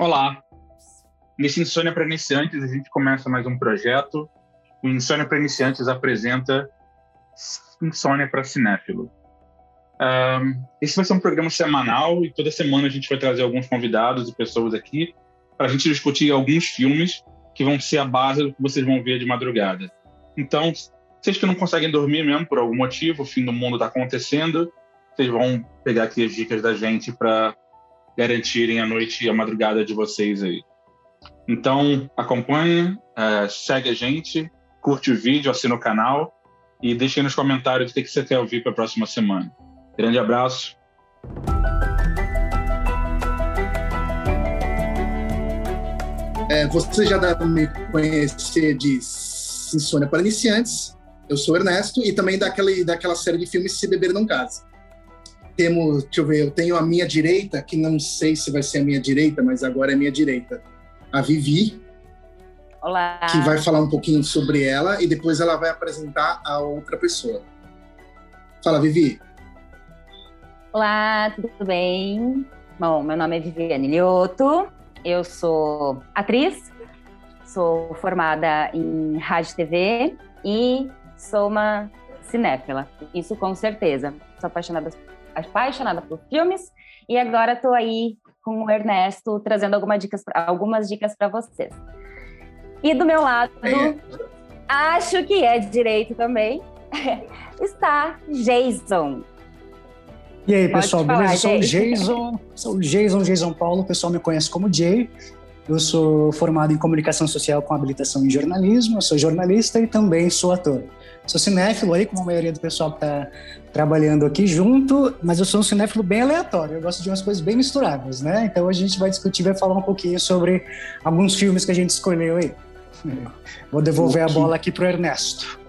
Olá! Nesse Insônia para Iniciantes, a gente começa mais um projeto. O Insônia para Iniciantes apresenta Insônia para Cinéfilo. Um, esse vai ser um programa semanal e toda semana a gente vai trazer alguns convidados e pessoas aqui para a gente discutir alguns filmes que vão ser a base do que vocês vão ver de madrugada. Então, vocês que não conseguem dormir mesmo por algum motivo, o fim do mundo está acontecendo, vocês vão pegar aqui as dicas da gente para garantirem a noite e a madrugada de vocês aí. Então, acompanhe, é, segue a gente, curte o vídeo, assina o canal e deixe aí nos comentários o que você quer ouvir para a próxima semana. Grande abraço. É, você já deve me conhecer de Insônia para Iniciantes. Eu sou Ernesto e também daquela, daquela série de filmes Se Beber Não Casa temos, deixa eu ver, eu tenho a minha direita, que não sei se vai ser a minha direita, mas agora é minha direita, a Vivi. Olá. Que vai falar um pouquinho sobre ela e depois ela vai apresentar a outra pessoa. Fala, Vivi. Olá, tudo bem? Bom, meu nome é Viviane Lioto, eu sou atriz, sou formada em rádio e TV e sou uma cinéfila, isso com certeza. Sou apaixonada apaixonada por filmes e agora estou aí com o Ernesto trazendo algumas dicas, algumas dicas para vocês. E do meu lado, é. acho que é direito também, está Jason. E aí, Pode pessoal, falar, beleza? Sou o Jason, sou o Jason, Jason Paulo, o pessoal me conhece como Jay. Eu sou formado em comunicação social com habilitação em jornalismo, eu sou jornalista e também sou ator. Sou cinéfilo aí, como a maioria do pessoal que está trabalhando aqui junto, mas eu sou um cinéfilo bem aleatório, eu gosto de umas coisas bem misturadas, né? Então a gente vai discutir, vai falar um pouquinho sobre alguns filmes que a gente escolheu aí. Vou devolver a bola aqui pro Ernesto.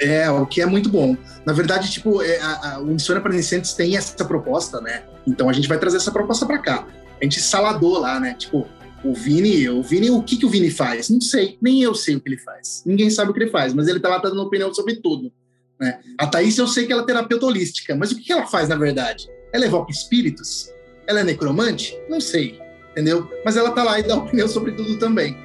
É, o que é muito bom. Na verdade, tipo, é, a, a, o Insônia para Iniciantes tem essa proposta, né? Então a gente vai trazer essa proposta para cá. A gente saladou lá, né? Tipo, o Vini, o Vini, o que, que o Vini faz? Não sei, nem eu sei o que ele faz. Ninguém sabe o que ele faz, mas ele tá lá dando opinião sobre tudo. Né? A Thaís eu sei que ela é terapeuta holística, mas o que, que ela faz na verdade? Ela evoca espíritos? Ela é necromante? Não sei, entendeu? Mas ela tá lá e dá opinião sobre tudo também.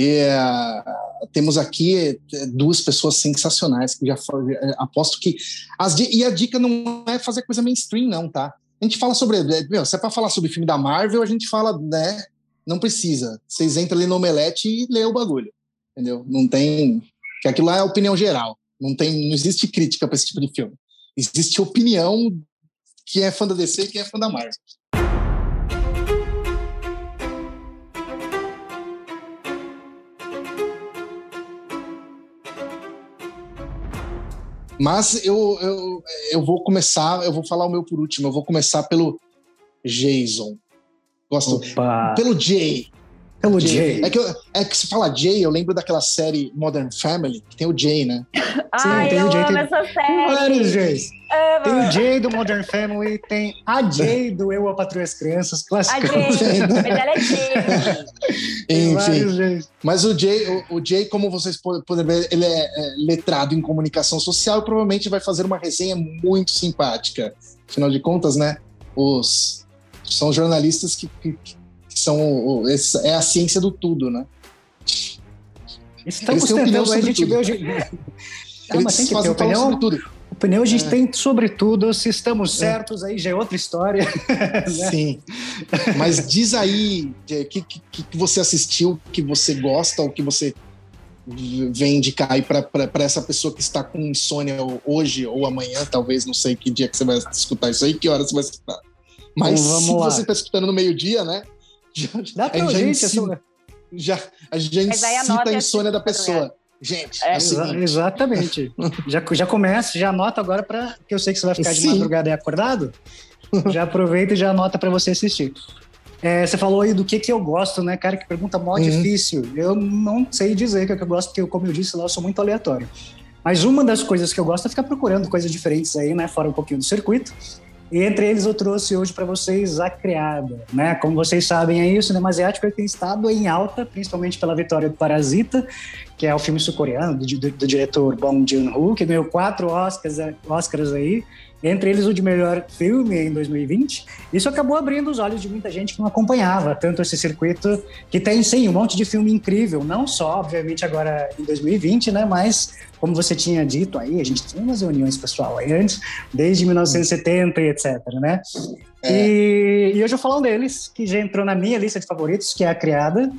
E, uh, temos aqui eh, duas pessoas sensacionais que já uh, aposto que as e a dica não é fazer coisa mainstream não, tá? A gente fala sobre, meu, se é para falar sobre filme da Marvel, a gente fala, né? Não precisa. Vocês entram ali no Omelete e lê o bagulho, entendeu? Não tem, que aquilo lá é opinião geral. Não tem, não existe crítica para esse tipo de filme. Existe opinião que é fã da DC e quem é fã da Marvel. Mas eu, eu, eu vou começar, eu vou falar o meu por último, eu vou começar pelo Jason. Gosto. Opa. Pelo Jay. Pelo Jay. Jay. É, que eu, é que se fala Jay, eu lembro daquela série Modern Family, que tem o Jay, né? Ai, tem eu o Jay. Tem essa série. vários Jays. Tem o Jay do Modern Family, tem a Jay do Eu, a Patrulha as Crianças, clássico. A Jay, mas ela é Jay. Enfim, mas o Jay, o, o, Jay, como vocês podem ver, ele é, é letrado em comunicação social e provavelmente vai fazer uma resenha muito simpática. Afinal de contas, né, os são jornalistas que, que, que são é a ciência do tudo, né? Estamos tentando, a gente vê hoje. Ah, mas tem que ter opinião sobre tudo. Opinião a gente é. tem sobre tudo, se estamos é. certos, aí já é outra história. né? Sim. Mas diz aí o que, que, que, você assistiu, que você gosta, ou que você vem indicar aí para essa pessoa que está com insônia hoje ou amanhã, talvez, não sei que dia que você vai escutar isso aí, que hora você vai escutar. Mas então, se lá. você está escutando no meio-dia, né? Já, Dá pra a gente, gente já, a gente cita a insônia da pessoa. Gente, é, é exa exatamente. já, já começa, já anota agora para que eu sei que você vai ficar Sim. de madrugada aí acordado. Já aproveita e já anota para você assistir. É, você falou aí do que que eu gosto, né, cara? Que pergunta mó uhum. difícil. Eu não sei dizer o que, é que eu gosto, porque, como eu disse lá, eu sou muito aleatório. Mas uma das coisas que eu gosto é ficar procurando coisas diferentes aí, né? Fora um pouquinho do circuito. E entre eles eu trouxe hoje para vocês A Criada, né? Como vocês sabem aí, o cinema asiático tem estado em alta, principalmente pela vitória do Parasita, que é o filme sul-coreano do, do, do, diretor Bong Joon-ho, que ganhou quatro Oscars, Oscars aí, entre eles o de melhor filme em 2020. Isso acabou abrindo os olhos de muita gente que não acompanhava tanto esse circuito, que tem sim um monte de filme incrível, não só, obviamente, agora em 2020, né, mas como você tinha dito aí, a gente tinha umas reuniões pessoal aí antes, desde 1970 e etc, né? É. E, e hoje eu vou falar um deles, que já entrou na minha lista de favoritos, que é A Criada,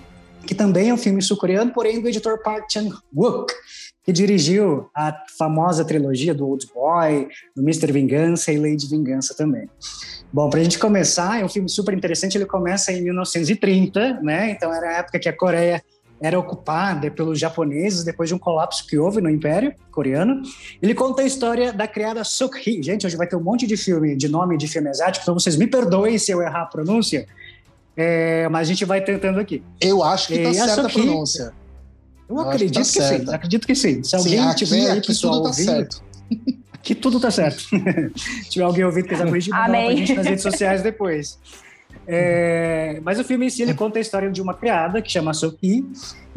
que também é um filme sul-coreano, porém do editor Park Chan-wook, que dirigiu a famosa trilogia do Old Boy, do Mr. Vingança e Lady Vingança também. Bom, para a gente começar, é um filme super interessante. Ele começa em 1930, né? Então era a época que a Coreia era ocupada pelos japoneses depois de um colapso que houve no Império Coreano. Ele conta a história da criada Suk-hee. Gente, hoje vai ter um monte de filme, de nome de filme asiático, então vocês me perdoem se eu errar a pronúncia, é, mas a gente vai tentando aqui. Eu acho que está certa a pronúncia. Eu, eu acredito que, tá que sim, acredito que sim. Se alguém sim, tiver aí, pessoal, tudo tá ouvindo, certo. Aqui tudo tá certo. Se tiver alguém ouvindo que quiser corrigir, manda pra gente nas redes sociais depois. É, mas o filme em si ele conta a história de uma criada que chama Soki,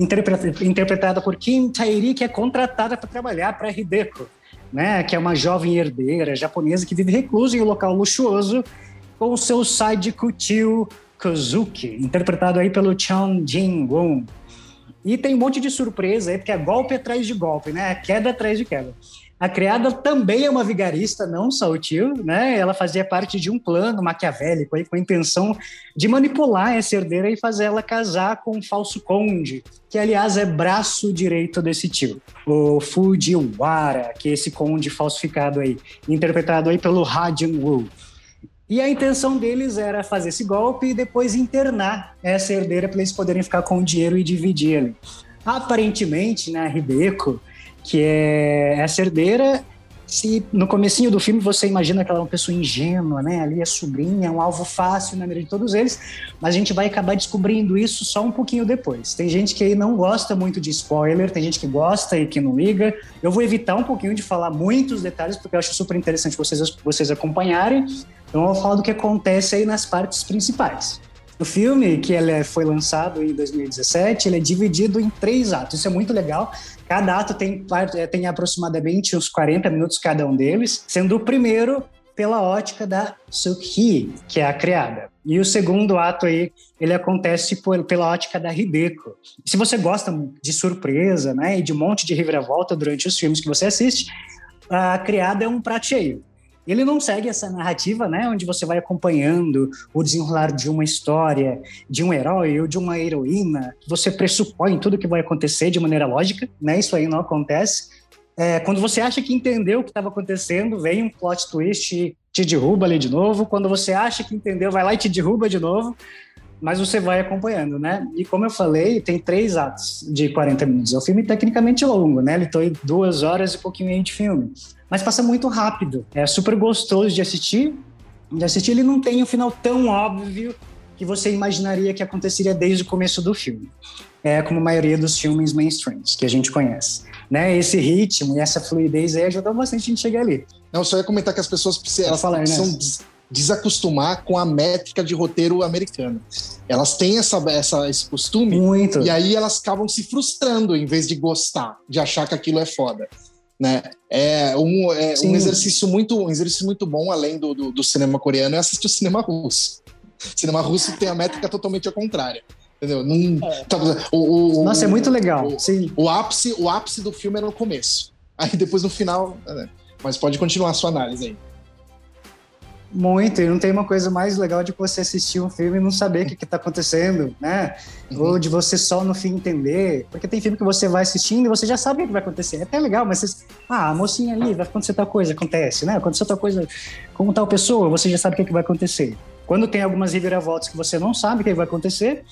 interpretada por Kim Tairi, que é contratada para trabalhar para Hideko, né, que é uma jovem herdeira japonesa que vive reclusa em um local luxuoso com o seu side tio Kozuki, interpretado aí pelo Chon Jin-won. E tem um monte de surpresa aí, porque é golpe atrás de golpe, né? Queda atrás de queda. A criada também é uma vigarista, não só o tio, né? Ela fazia parte de um plano maquiavélico aí, com a intenção de manipular essa herdeira e fazer ela casar com um falso conde, que aliás é braço direito desse tio, o Fujiwara, que é esse conde falsificado aí, interpretado aí pelo Ha Jung-woo. E a intenção deles era fazer esse golpe e depois internar essa herdeira para eles poderem ficar com o dinheiro e dividir ali. Aparentemente, né, Ribeco, que é essa herdeira, se no comecinho do filme você imagina que ela é uma pessoa ingênua, né? Ali é sobrinha, é um alvo fácil na mira de todos eles, mas a gente vai acabar descobrindo isso só um pouquinho depois. Tem gente que não gosta muito de spoiler, tem gente que gosta e que não liga. Eu vou evitar um pouquinho de falar muitos detalhes, porque eu acho super interessante vocês, vocês acompanharem. Então eu vou falar do que acontece aí nas partes principais. O filme, que ele foi lançado em 2017, ele é dividido em três atos. Isso é muito legal. Cada ato tem, tem aproximadamente uns 40 minutos cada um deles, sendo o primeiro pela ótica da Sukhi, que é a criada. E o segundo ato aí, ele acontece por, pela ótica da Hideko. Se você gosta de surpresa, né, e de um monte de reviravolta durante os filmes que você assiste, a criada é um prato cheio. Ele não segue essa narrativa, né, onde você vai acompanhando o desenrolar de uma história, de um herói ou de uma heroína. Você pressupõe tudo que vai acontecer de maneira lógica, né? Isso aí não acontece. É, quando você acha que entendeu o que estava acontecendo, vem um plot twist e te derruba ali de novo. Quando você acha que entendeu, vai lá e te derruba de novo. Mas você vai acompanhando, né? E como eu falei, tem três atos de 40 minutos. É um filme tecnicamente longo, né? Ele tem duas horas e pouquinho de filme mas passa muito rápido. É super gostoso de assistir. De assistir, ele não tem um final tão óbvio que você imaginaria que aconteceria desde o começo do filme. É como a maioria dos filmes mainstreams que a gente conhece. Né? Esse ritmo e essa fluidez aí ajudam bastante a gente chegar ali. Não, só ia comentar que as pessoas precisam, falar, precisam né? Desacostumar com a métrica de roteiro americano. Elas têm essa, essa, esse costume Muito. e aí elas acabam se frustrando em vez de gostar, de achar que aquilo é foda né? É um, é um exercício muito um exercício muito bom além do, do, do, cinema coreano é assistir o cinema russo. O cinema russo tem a métrica totalmente ao contrário. Entendeu? Não, é. tá, o, o, Nossa, é muito legal. O, Sim. O ápice, o ápice do filme é no começo. Aí depois no final. Né? Mas pode continuar a sua análise aí. Muito, e não tem uma coisa mais legal de você assistir um filme e não saber o que está acontecendo, né? Uhum. Ou de você só no fim entender. Porque tem filme que você vai assistindo e você já sabe o que vai acontecer. É até legal, mas você. Ah, a mocinha ali, vai acontecer tal coisa, acontece, né? Aconteceu tal coisa com tal pessoa, você já sabe o que vai acontecer. Quando tem algumas reviravoltas que você não sabe o que vai acontecer,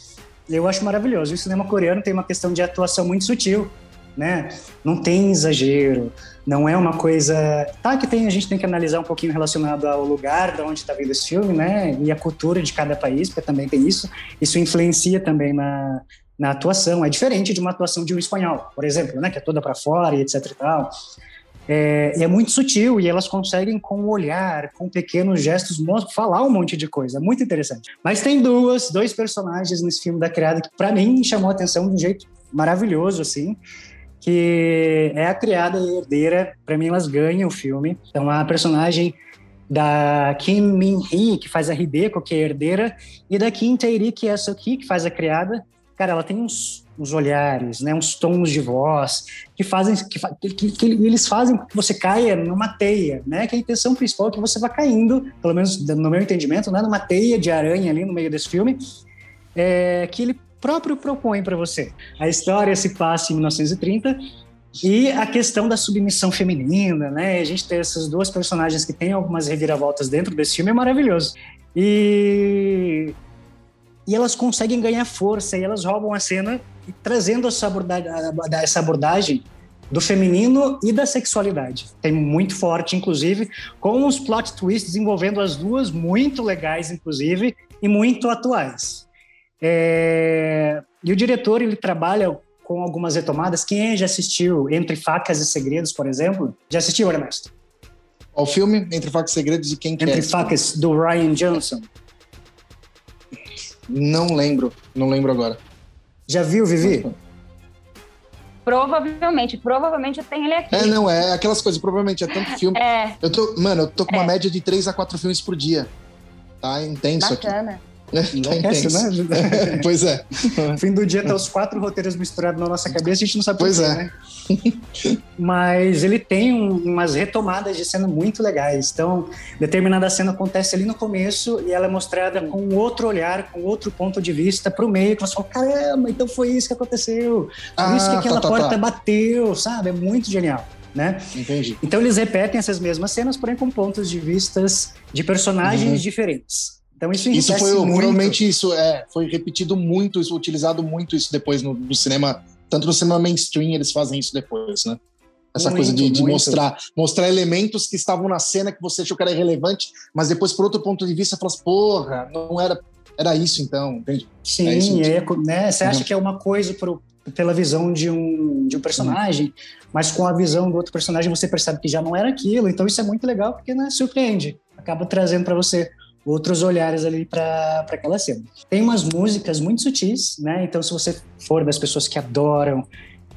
eu acho maravilhoso. E o cinema coreano tem uma questão de atuação muito sutil né? Não tem exagero, não é uma coisa. Tá, que tem, a gente tem que analisar um pouquinho relacionado ao lugar de onde está vindo esse filme, né? E a cultura de cada país, porque também tem isso. Isso influencia também na, na atuação. É diferente de uma atuação de um espanhol, por exemplo, né? Que é toda para fora e etc e tal. É, é, muito sutil e elas conseguem, com o olhar, com pequenos gestos, falar um monte de coisa. É muito interessante. Mas tem duas, dois personagens nesse filme da criada que, para mim, chamou a atenção de um jeito maravilhoso, assim que é a criada e herdeira. Para mim, elas ganham o filme. Então, a personagem da Kim Min-hee, que faz a Hideko, que é a herdeira, e da Kim Tae-ri, que é a Soki, que faz a criada. Cara, ela tem uns, uns olhares, né, uns tons de voz que fazem que, que, que, eles fazem que você caia numa teia, né? Que a intenção principal é que você vá caindo, pelo menos no meu entendimento, né, numa teia de aranha ali no meio desse filme, é, que ele próprio propõe para você. A história se passa em 1930 e a questão da submissão feminina, né? A gente tem essas duas personagens que têm algumas reviravoltas dentro desse filme é maravilhoso. E e elas conseguem ganhar força e elas roubam a cena trazendo essa abordagem, essa abordagem do feminino e da sexualidade. Tem muito forte, inclusive, com os plot twists envolvendo as duas, muito legais, inclusive, e muito atuais. É... E o diretor ele trabalha com algumas retomadas. Quem já assistiu Entre Facas e Segredos, por exemplo? Já assistiu, Ernesto? O filme Entre Facas e Segredos e quem que Entre é? Facas, do Ryan Johnson. Não lembro, não lembro agora. Já viu, Vivi? Provavelmente, provavelmente eu tenho ele aqui. É, não, é aquelas coisas, provavelmente, é tanto filme. É. Eu tô, mano, eu tô com uma é. média de 3 a 4 filmes por dia. Tá intenso Bacana. aqui. Enlouquece, né? pois é. Fim do dia tá os quatro roteiros misturados na nossa cabeça, a gente não sabe pois por quê, é. né? Mas ele tem um, umas retomadas de cena muito legais. Então, determinada cena acontece ali no começo e ela é mostrada com outro olhar, com outro ponto de vista pro meio, que você fala, caramba, então foi isso que aconteceu. Por ah, isso que aquela tá, tá, porta tá. bateu, sabe? É muito genial. Né? Entendi. Então eles repetem essas mesmas cenas, porém com pontos de vistas de personagens uhum. diferentes. Então isso Isso foi muito. provavelmente isso é, foi repetido muito, isso utilizado muito isso depois no, no, cinema, tanto no cinema mainstream eles fazem isso depois, né? Essa muito, coisa de, de mostrar mostrar elementos que estavam na cena que você achou que era irrelevante, mas depois por outro ponto de vista fala assim, porra, não era era isso então, entende? Sim, é, isso, é né? Você acha uhum. que é uma coisa pro, pela visão de um, de um personagem, uhum. mas com a visão do outro personagem você percebe que já não era aquilo. Então isso é muito legal porque né, surpreende, acaba trazendo para você outros olhares ali para aquela cena. Tem umas músicas muito sutis, né? Então, se você for das pessoas que adoram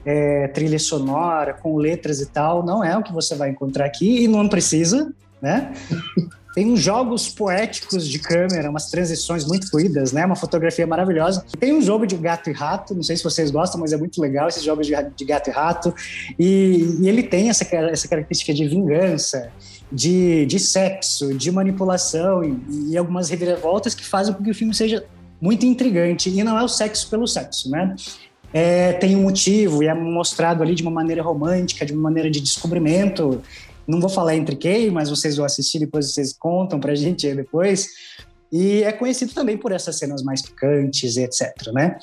é, trilha sonora, com letras e tal, não é o que você vai encontrar aqui e não precisa, né? Tem uns jogos poéticos de câmera, umas transições muito fluidas, né? Uma fotografia maravilhosa. Tem um jogo de gato e rato, não sei se vocês gostam, mas é muito legal esses jogos de, gato e rato. E, e ele tem essa, essa característica de vingança, de, de sexo, de manipulação e, e algumas reviravoltas que fazem com que o filme seja muito intrigante. E não é o sexo pelo sexo, né? É, tem um motivo e é mostrado ali de uma maneira romântica, de uma maneira de descobrimento. Não vou falar entre quem, mas vocês vão assistir depois vocês contam pra gente aí depois. E é conhecido também por essas cenas mais picantes, etc, né?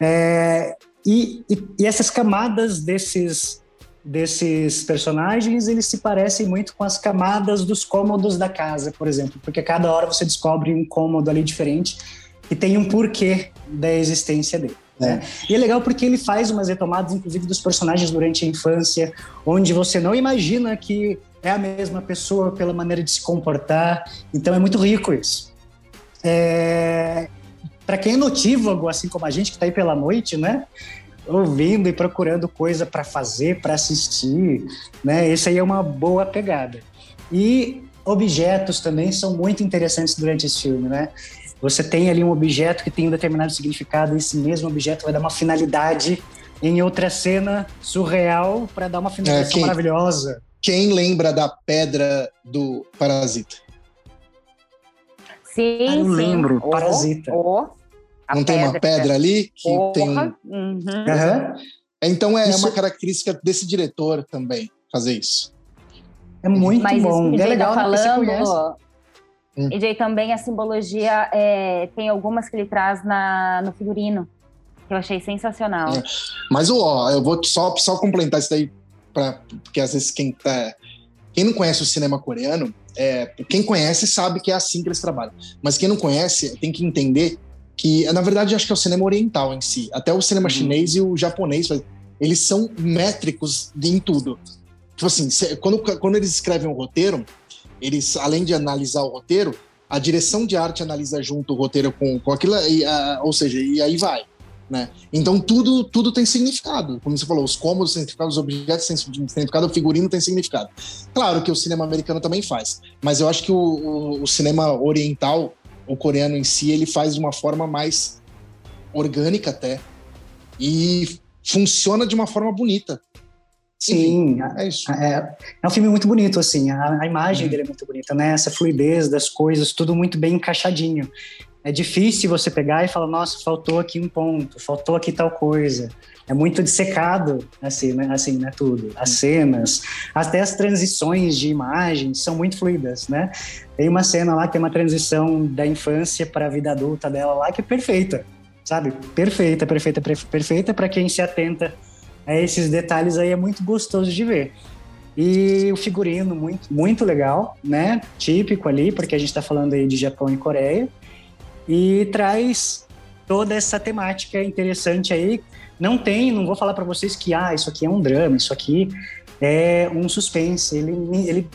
É, e, e, e, essas camadas desses desses personagens, eles se parecem muito com as camadas dos cômodos da casa, por exemplo, porque cada hora você descobre um cômodo ali diferente e tem um porquê da existência dele. Né? É. E é legal porque ele faz umas retomadas, inclusive, dos personagens durante a infância, onde você não imagina que é a mesma pessoa pela maneira de se comportar. Então é muito rico isso. É... Para quem é notívago, assim como a gente que está aí pela noite, né? ouvindo e procurando coisa para fazer, para assistir, né? Esse aí é uma boa pegada. E objetos também são muito interessantes durante esse filme, né? Você tem ali um objeto que tem um determinado significado, e esse mesmo objeto vai dar uma finalidade em outra cena surreal para dar uma finalização é, quem, maravilhosa. Quem lembra da pedra do Parasita? Sim, ah, eu sim. lembro, Parasita. Oh, oh não tem uma pedra ali que Porra. tem. Uhum. Uhum. Então é isso... uma característica desse diretor também fazer isso. É muito Mas bom. Isso é legal tá falando. E também a simbologia é, tem algumas que ele traz na, no figurino que eu achei sensacional. É. Mas ó, eu vou só só complementar isso daí para porque às vezes quem tá quem não conhece o cinema coreano, é, quem conhece sabe que é assim que eles trabalham. Mas quem não conhece tem que entender que na verdade acho que é o cinema oriental em si. Até o cinema uhum. chinês e o japonês, eles são métricos em tudo. tipo assim, quando, quando eles escrevem um roteiro, eles, além de analisar o roteiro, a direção de arte analisa junto o roteiro com, com aquilo, e, ou seja, e aí vai. Né? Então tudo tudo tem significado, como você falou, os cômodos têm significado, os objetos têm significado, o figurino tem significado. Claro que o cinema americano também faz, mas eu acho que o, o, o cinema oriental, o coreano em si, ele faz de uma forma mais orgânica até e funciona de uma forma bonita. Sim, é isso. É, é, um filme muito bonito, assim, a, a imagem uhum. dele é muito bonita, né? Essa fluidez das coisas, tudo muito bem encaixadinho. É difícil você pegar e falar, nossa, faltou aqui um ponto, faltou aqui tal coisa. É muito dissecado, assim, né? Assim, né? Tudo. As cenas, até as transições de imagem são muito fluidas, né? Tem uma cena lá que é uma transição da infância para a vida adulta dela lá que é perfeita, sabe? Perfeita, perfeita, perfeita para quem se atenta a esses detalhes aí é muito gostoso de ver. E o figurino muito, muito legal, né? Típico ali, porque a gente está falando aí de Japão e Coreia. E traz toda essa temática interessante aí. Não tem, não vou falar para vocês que ah, isso aqui é um drama, isso aqui é um suspense. Ele, ele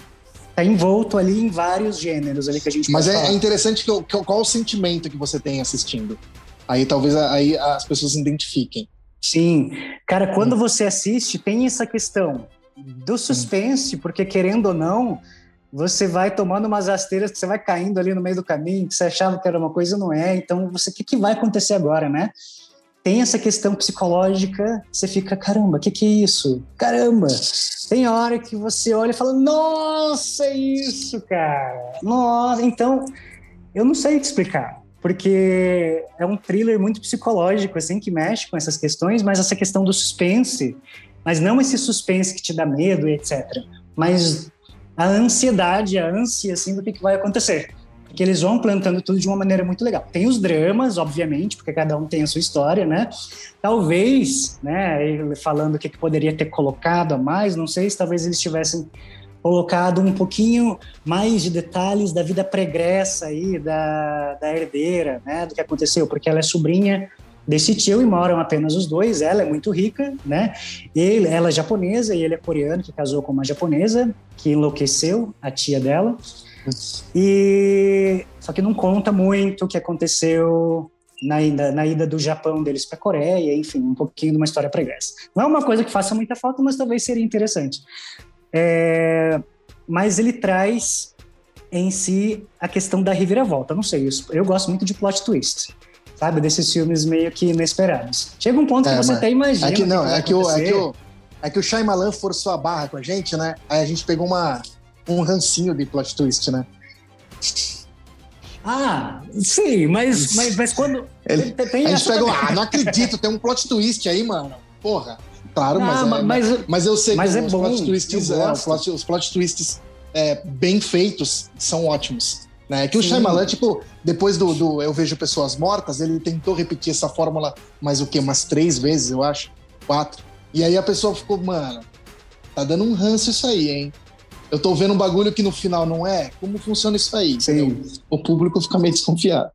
tá envolto ali em vários gêneros ali que a gente Mas é, é, interessante que, que, qual o sentimento que você tem assistindo. Aí talvez aí as pessoas se identifiquem. Sim. Cara, quando você assiste, tem essa questão do suspense, porque querendo ou não, você vai tomando umas rasteiras que você vai caindo ali no meio do caminho, que você achava que era uma coisa não é. Então, você o que, que vai acontecer agora, né? Tem essa questão psicológica, você fica, caramba, o que, que é isso? Caramba! Tem hora que você olha e fala, nossa, é isso, cara! Nossa, então, eu não sei te explicar porque é um thriller muito psicológico, assim, que mexe com essas questões, mas essa questão do suspense, mas não esse suspense que te dá medo etc., mas a ansiedade, a ânsia, assim, do que, que vai acontecer. Porque eles vão plantando tudo de uma maneira muito legal. Tem os dramas, obviamente, porque cada um tem a sua história, né? Talvez, né, falando o que, que poderia ter colocado a mais, não sei se talvez eles tivessem colocado um pouquinho mais de detalhes da vida pregressa aí da, da herdeira, né, do que aconteceu, porque ela é sobrinha desse tio e moram apenas os dois. Ela é muito rica, né? Ele, ela é japonesa e ele é coreano, que casou com uma japonesa que enlouqueceu a tia dela. E só que não conta muito o que aconteceu na ida, na ida do Japão deles para a Coreia, enfim, um pouquinho de uma história pregressa. Não é uma coisa que faça muita falta, mas talvez seria interessante. É, mas ele traz em si a questão da reviravolta. Não sei, eu, eu gosto muito de plot twist sabe? Desses filmes meio que inesperados. Chega um ponto é, que você até imagina. É que não, é que, o, é, que o, é que o Shyamalan forçou a barra com a gente, né? Aí a gente pegou uma, um rancinho de plot twist, né? Ah, sim, mas, mas, mas quando. Ele, tem a gente pegou, ah, não acredito, tem um plot twist aí, mano. Porra. Claro, mas, é, mas, mas, eu sei mas que é os, bom, plot twists, é, os, plot, os plot twists é, bem feitos são ótimos. Né? Que Sim. o Shyamalan, tipo, depois do, do, Eu Vejo Pessoas Mortas, ele tentou repetir essa fórmula mais o quê? Umas três vezes, eu acho. Quatro. E aí a pessoa ficou, mano, tá dando um ranço isso aí, hein? Eu tô vendo um bagulho que no final não é. Como funciona isso aí? Sim. O público fica meio desconfiado.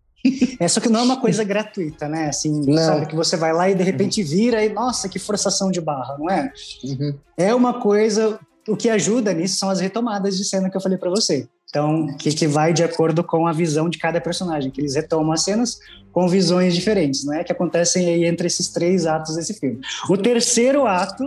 É só que não é uma coisa gratuita, né? Assim, não. sabe que você vai lá e de repente vira e nossa, que forçação de barra, não é? Uhum. É uma coisa. O que ajuda nisso são as retomadas de cena que eu falei para você. Então, que, que vai de acordo com a visão de cada personagem, que eles retomam as cenas com visões diferentes, não é? Que acontecem aí entre esses três atos desse filme. O terceiro ato,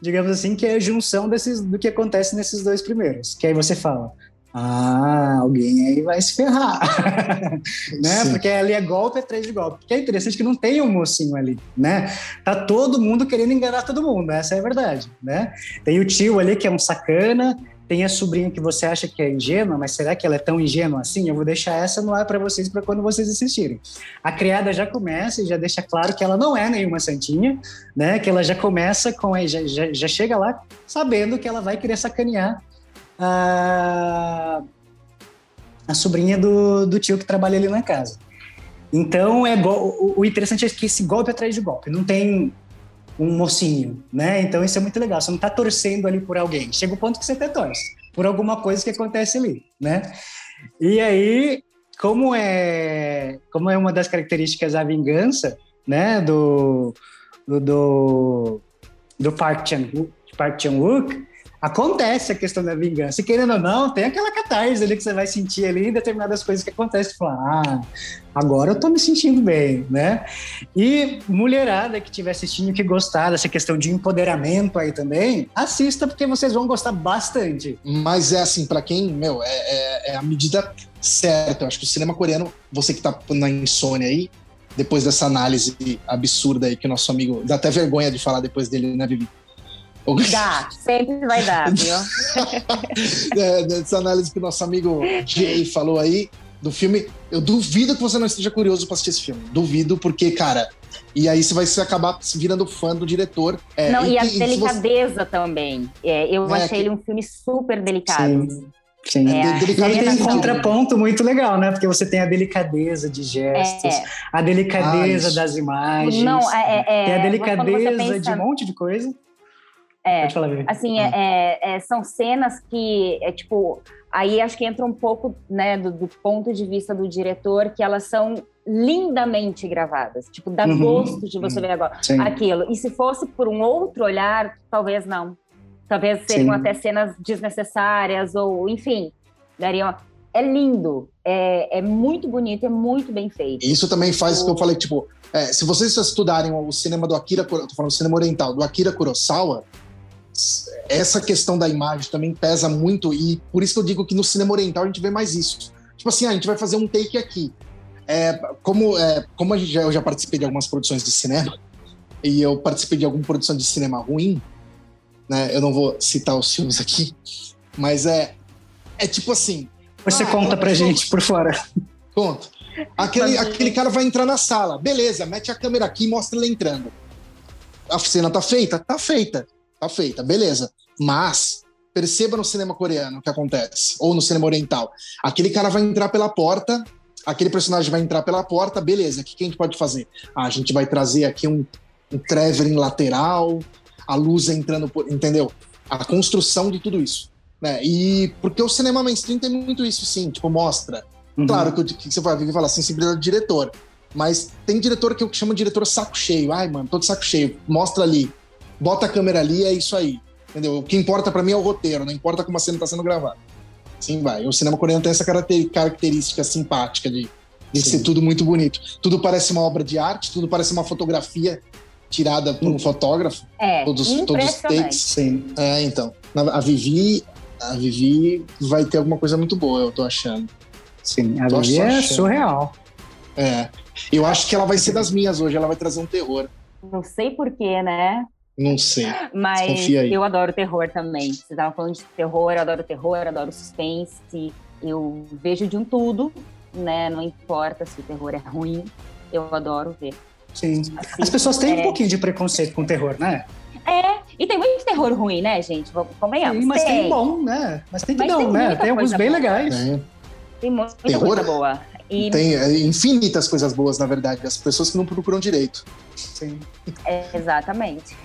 digamos assim, que é a junção desses, do que acontece nesses dois primeiros. Que aí você fala, ah, alguém aí vai se ferrar, né? Sim. Porque ali é golpe atrás de golpe. Porque é interessante que não tem um mocinho ali, né? Tá todo mundo querendo enganar todo mundo, essa é a verdade, né? Tem o tio ali que é um sacana, tem a sobrinha que você acha que é ingênua, mas será que ela é tão ingênua assim? Eu vou deixar essa no ar para vocês para quando vocês assistirem. A criada já começa e já deixa claro que ela não é nenhuma santinha, né? Que ela já começa com já, já, já chega lá sabendo que ela vai querer sacanear a, a sobrinha do, do tio que trabalha ali na casa. Então, é o, interessante é que esse golpe é atrás de golpe. Não tem um mocinho, né? Então, isso é muito legal. Você não está torcendo ali por alguém. Chega o ponto que você até torce por alguma coisa que acontece ali, né? E aí, como é, como é uma das características da vingança, né? Do, do, do, do Park Chan-wook, Park Chan-wook acontece a questão da vingança. Querendo ou não, tem aquela catarse ali que você vai sentir ali em determinadas coisas que acontecem. Falar, ah, agora eu tô me sentindo bem, né? E mulherada que estiver assistindo que gostar dessa questão de empoderamento aí também, assista porque vocês vão gostar bastante. Mas é assim, para quem, meu, é, é, é, a medida certa. Eu acho que o cinema coreano, você que tá na insônia aí, depois dessa análise absurda aí que o nosso amigo. Dá até vergonha de falar depois dele, né, Vivi? Dá, sempre vai dar, viu? é, dessa análise que o nosso amigo Jay falou aí do filme, eu duvido que você não esteja curioso para assistir esse filme. Duvido, porque, cara, e aí você vai se acabar virando fã do diretor. É, não, e, e a delicadeza você... também. É, eu é, achei que... ele um filme super delicado. Sim. Sim, é, e tem um contraponto muito legal, né? Porque você tem a delicadeza de gestos, é. a delicadeza Ai. das imagens, não, é, é, tem a delicadeza pensa... de um monte de coisa. É, assim, é, é, são cenas que, é tipo, aí acho que entra um pouco, né, do, do, ponto de vista do diretor, que elas são lindamente gravadas, tipo, dá uhum, gosto de você uhum, ver agora sim. aquilo. E se fosse por um outro olhar, talvez não. Talvez seriam sim. até cenas desnecessárias, ou, enfim, dariam... É lindo, é, é muito bonito, é muito bem feito. Isso também faz o que eu falei, tipo, é, se vocês estudarem o cinema do Akira, tô falando cinema oriental, do Akira Kurosawa, essa questão da imagem também pesa muito e por isso que eu digo que no cinema oriental a gente vê mais isso. Tipo assim, ah, a gente vai fazer um take aqui. É, como é, como já, eu já participei de algumas produções de cinema e eu participei de alguma produção de cinema ruim, né? Eu não vou citar os filmes aqui, mas é é tipo assim. Você ah, conta pra gente por fora. Conta. Aquele, aquele cara vai entrar na sala, beleza, mete a câmera aqui e mostra ele entrando. A cena tá feita? Tá feita tá feita, beleza. Mas perceba no cinema coreano o que acontece, ou no cinema oriental. Aquele cara vai entrar pela porta, aquele personagem vai entrar pela porta, beleza, o que, que a gente pode fazer? Ah, a gente vai trazer aqui um, um traveling lateral, a luz entrando por. Entendeu? A construção de tudo isso. Né? E porque o cinema mainstream tem muito isso, sim, tipo, mostra. Uhum. Claro que, que você vai vir falar sensibilidade do diretor. Mas tem diretor que eu chamo de diretor saco cheio. Ai, mano, todo saco cheio. Mostra ali bota a câmera ali, é isso aí. Entendeu? O que importa para mim é o roteiro, não importa como a cena está sendo gravada. Sim, vai. O cinema coreano tem essa característica simpática de, de ser tudo muito bonito. Tudo parece uma obra de arte, tudo parece uma fotografia tirada por um hum. fotógrafo. É, todos, todos os takes. Sim. É, então. A Vivi, a Vivi vai ter alguma coisa muito boa, eu tô achando. Sim, a tô Vivi é achando. surreal. É. Eu acho que ela vai ser das minhas hoje, ela vai trazer um terror. Não sei porquê, né? Não sei. Mas eu adoro terror também. Você estava falando de terror, eu adoro terror, eu adoro suspense. Eu vejo de um tudo, né? Não importa se o terror é ruim, eu adoro ver. Sim. Assim, As pessoas têm é... um pouquinho de preconceito com terror, né? É, e tem muito terror ruim, né, gente? Convenhamos. Sim, mas tem. tem bom, né? Mas tem que mas não, tem né? Tem alguns bem boa. legais. Tem, tem muita terror, coisa boa. E... Tem é, infinitas coisas boas, na verdade. As pessoas que não procuram direito. Sim. É, exatamente.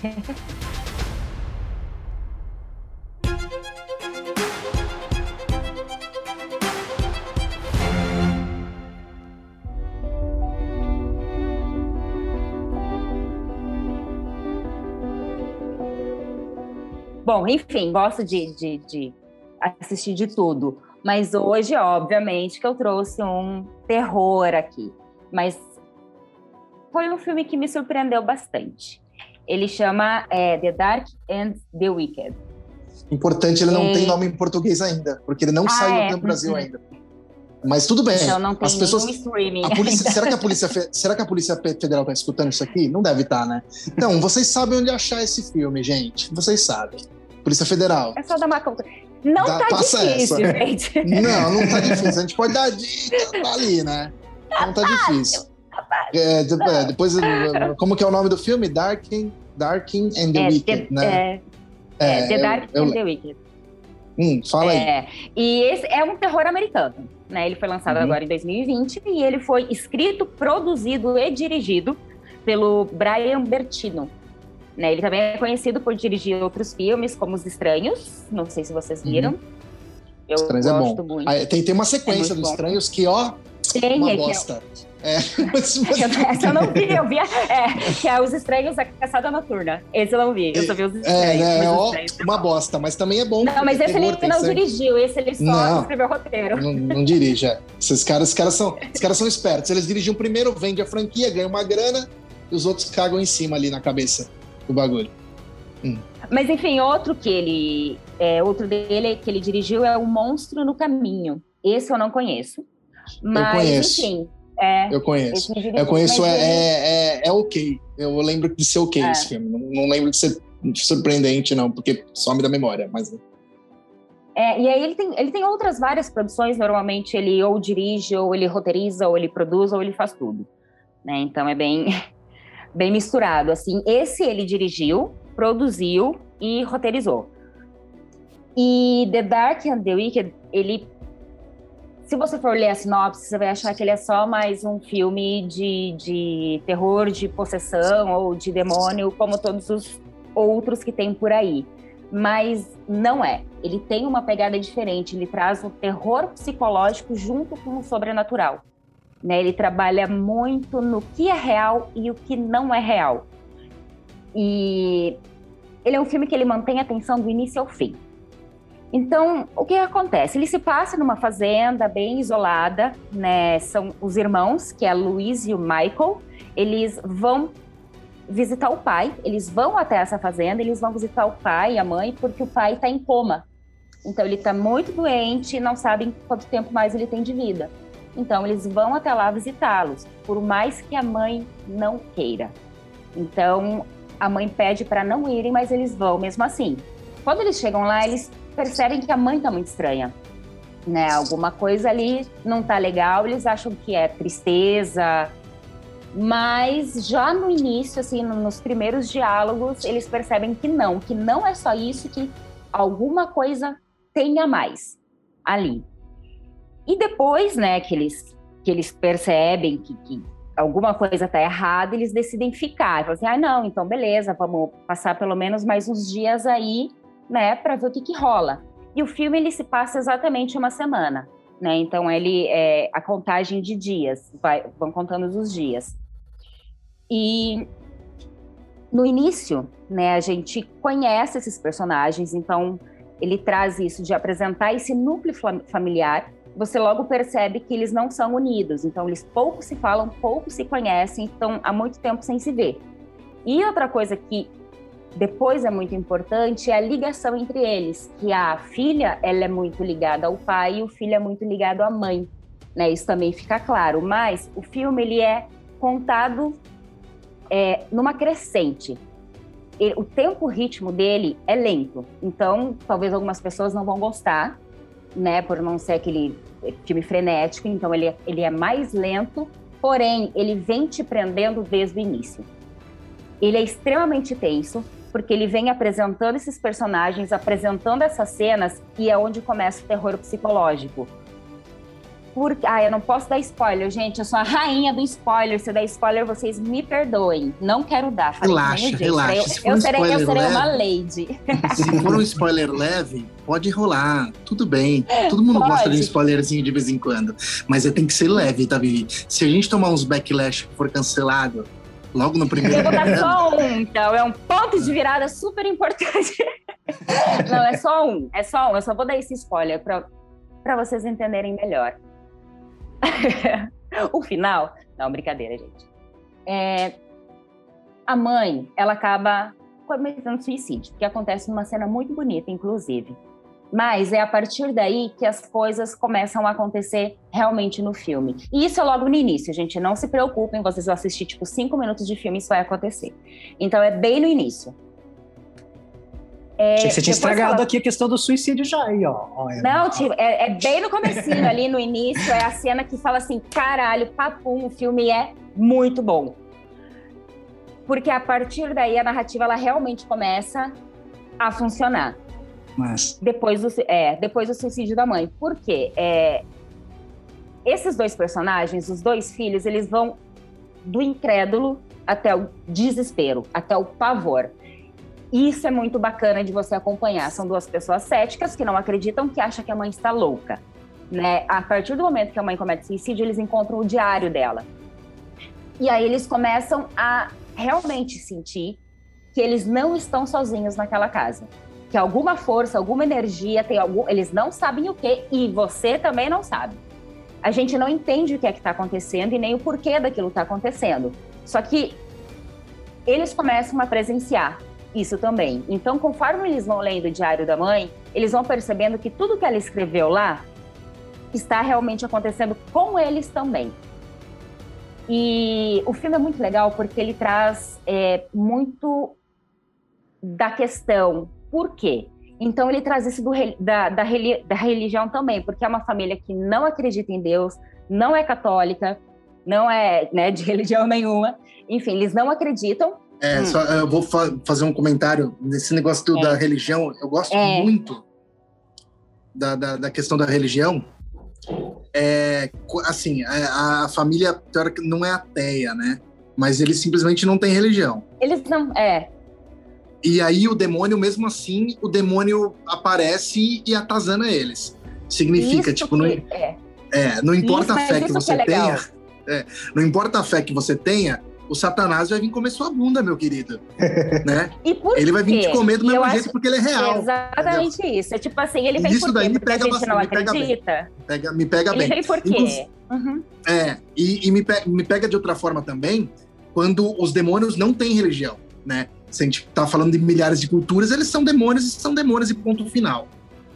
Bom, enfim, gosto de, de, de assistir de tudo. Mas hoje, obviamente, que eu trouxe um terror aqui. Mas foi um filme que me surpreendeu bastante. Ele chama é, The Dark and the Wicked. Importante, ele não tem nome em português ainda, porque ele não ah, saiu é? no Brasil uhum. ainda. Mas tudo bem. Então não tem As pessoas, streaming. Polícia, será, que a polícia, será que a Polícia Federal está escutando isso aqui? Não deve estar, tá, né? Então, vocês sabem onde achar esse filme, gente. Vocês sabem. Polícia Federal. É só dar uma conta. Não Dá, tá difícil, essa. gente. Não, não tá difícil. A gente pode dar dica, tá ali, né? Tá não tá difícil. Tá é, é, depois, como que é o nome do filme? Darking, Darking and the é, Wicked, the, né? É, é, The Dark eu, and the Wicked. Hum, fala aí. É, e esse é um terror americano, né? Ele foi lançado uhum. agora em 2020 e ele foi escrito, produzido e dirigido pelo Brian Bertino. Né? Ele também é conhecido por dirigir outros filmes, como Os Estranhos. Não sei se vocês uhum. viram. Uhum. Eu Estranhos é gosto é muito. Ah, tem, tem uma sequência é dos bom. Estranhos que, ó, tem, uma é bosta. É, mas, mas... Essa eu não vi, eu vi, é, que é Os Estranhos da Caçada Noturna. Esse eu não vi, eu só vi Os é, Estranhos. É, é, ó, uma bosta, mas também é bom. Não, mas esse ele não dirigiu, esse ele só não, escreveu o roteiro. Não, não dirige, é. Esses caras, esses caras, são, esses caras são espertos. Eles dirigem o primeiro, vende a franquia, ganham uma grana, e os outros cagam em cima ali na cabeça do bagulho. Hum. Mas enfim, outro que ele. É, outro dele que ele dirigiu é O Monstro no Caminho. Esse eu não conheço. Mas, eu conheço. enfim, é, eu conheço. Eu conheço, é, é, é, é, ok. Eu lembro de ser ok é. esse filme. Não, não, lembro de ser surpreendente, não, porque some da memória. Mas... É, e aí ele tem, ele tem outras várias produções, normalmente ele ou dirige, ou ele roteiriza, ou ele produz, ou ele faz tudo. Né? Então é bem, bem misturado. Assim, esse ele dirigiu, produziu e roteirizou. E The Dark and the Wicked, ele se você for ler a sinopse, você vai achar que ele é só mais um filme de, de terror, de possessão ou de demônio, como todos os outros que tem por aí. Mas não é. Ele tem uma pegada diferente. Ele traz o terror psicológico junto com o sobrenatural. Né? Ele trabalha muito no que é real e o que não é real. E ele é um filme que ele mantém a atenção do início ao fim. Então, o que acontece? Ele se passa numa fazenda bem isolada, né? São os irmãos, que é a Luiz e o Michael. Eles vão visitar o pai, eles vão até essa fazenda, eles vão visitar o pai e a mãe, porque o pai está em coma. Então, ele está muito doente e não sabem quanto tempo mais ele tem de vida. Então, eles vão até lá visitá-los, por mais que a mãe não queira. Então, a mãe pede para não irem, mas eles vão mesmo assim. Quando eles chegam lá, eles percebem que a mãe tá muito estranha. Né? Alguma coisa ali não tá legal, eles acham que é tristeza. Mas já no início, assim, nos primeiros diálogos, eles percebem que não, que não é só isso, que alguma coisa tenha mais ali. E depois, né, que eles, que eles percebem que, que alguma coisa está errada, eles decidem ficar. Falam assim, ah, não, então beleza, vamos passar pelo menos mais uns dias aí né, para ver o que, que rola. E o filme ele se passa exatamente uma semana, né? Então ele é a contagem de dias, vai, vão contando os dias. E no início, né, a gente conhece esses personagens, então ele traz isso de apresentar esse núcleo familiar. Você logo percebe que eles não são unidos, então eles pouco se falam, pouco se conhecem, estão há muito tempo sem se ver. E outra coisa que depois é muito importante é a ligação entre eles, que a filha ela é muito ligada ao pai e o filho é muito ligado à mãe, né? Isso também fica claro. Mas o filme ele é contado é, numa crescente. o tempo, o ritmo dele é lento. Então, talvez algumas pessoas não vão gostar, né? Por não ser aquele filme frenético. Então, ele, ele é mais lento, porém, ele vem te prendendo desde o início. Ele é extremamente tenso porque ele vem apresentando esses personagens, apresentando essas cenas, e é onde começa o terror psicológico. Porque, ah, eu não posso dar spoiler, gente. Eu sou a rainha do spoiler. Se eu der spoiler, vocês me perdoem. Não quero dar. Relaxa, relaxa. Eu, eu, um serei, eu serei leve, uma lady. Se for um spoiler leve, pode rolar. Tudo bem. Todo mundo pode. gosta de um spoilerzinho de vez em quando. Mas tem que ser leve, tá, Vivi? Se a gente tomar uns backlash e for cancelado, logo no primeiro. Eu vou dar só um, então. É um ponto de virada super importante. Não, é só um. É só um. Eu só vou dar esse spoiler para vocês entenderem melhor. o final. Não, brincadeira, gente. É, a mãe, ela acaba cometendo suicídio, que acontece numa cena muito bonita, inclusive. Mas é a partir daí que as coisas começam a acontecer realmente no filme. E isso é logo no início, gente. Não se preocupem, vocês vão assistir tipo cinco minutos de filme e isso vai acontecer. Então é bem no início. É, você tinha estragado aqui a questão do suicídio já aí, ó. Olha, não, tipo, é, é, bem no comecinho ali, no início, é a cena que fala assim, caralho, papum, o filme é muito bom. Porque a partir daí a narrativa, ela realmente começa a funcionar. Mas... Depois, do, é, depois do suicídio da mãe. Por quê? É, esses dois personagens, os dois filhos, eles vão do incrédulo até o desespero, até o pavor. Isso é muito bacana de você acompanhar. São duas pessoas céticas que não acreditam, que acham que a mãe está louca. Né? A partir do momento que a mãe comete suicídio, eles encontram o diário dela. E aí eles começam a realmente sentir que eles não estão sozinhos naquela casa. Que alguma força, alguma energia, tem algum. Eles não sabem o que, e você também não sabe. A gente não entende o que é que está acontecendo e nem o porquê daquilo está acontecendo. Só que eles começam a presenciar isso também. Então, conforme eles vão lendo o Diário da Mãe, eles vão percebendo que tudo que ela escreveu lá está realmente acontecendo com eles também. E o filme é muito legal porque ele traz é, muito da questão por quê. Então ele traz isso do, da, da, da religião também, porque é uma família que não acredita em Deus, não é católica, não é né, de religião nenhuma. Enfim, eles não acreditam. É, hum. só, eu vou fa fazer um comentário nesse negócio do, é. da religião. Eu gosto é. muito da, da, da, questão da religião. É, assim, a, é, a família não é ateia, né? Mas eles simplesmente não têm religião. Eles não, é. E aí o demônio, mesmo assim, o demônio aparece e atazana eles. Significa, isso tipo, não, é. é. não importa isso, a fé que você que é tenha. É, não importa a fé que você tenha, o Satanás vai vir comer sua bunda, meu querido. né? ele vai vir te comer do mesmo jeito porque ele é real. Exatamente entendeu? isso. É tipo assim, ele vem isso por daí me pega a gente não acredita. Me pega, me pega ele bem. Ele vem por quê? Uhum. É, e, e me, pe me pega de outra forma também, quando os demônios não têm religião, né? Se a gente tá falando de milhares de culturas, eles são demônios e são demônios e ponto final.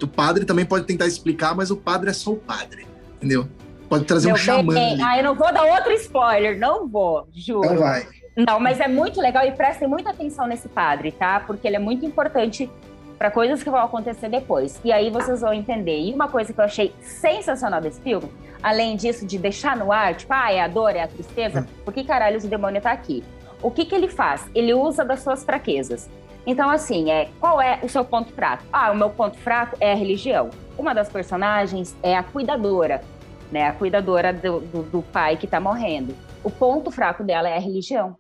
O padre também pode tentar explicar, mas o padre é só o padre, entendeu? Pode trazer Meu um xamã. Ah, eu não vou dar outro spoiler, não vou, juro. Não vai. Não, mas é muito legal e prestem muita atenção nesse padre, tá? Porque ele é muito importante para coisas que vão acontecer depois. E aí vocês vão entender. E uma coisa que eu achei sensacional desse filme, além disso de deixar no ar, tipo, ah, é a dor, é a tristeza, hum. por que caralho o demônio tá aqui? O que, que ele faz? Ele usa das suas fraquezas. Então, assim, é, qual é o seu ponto fraco? Ah, o meu ponto fraco é a religião. Uma das personagens é a cuidadora, né? A cuidadora do, do, do pai que está morrendo. O ponto fraco dela é a religião.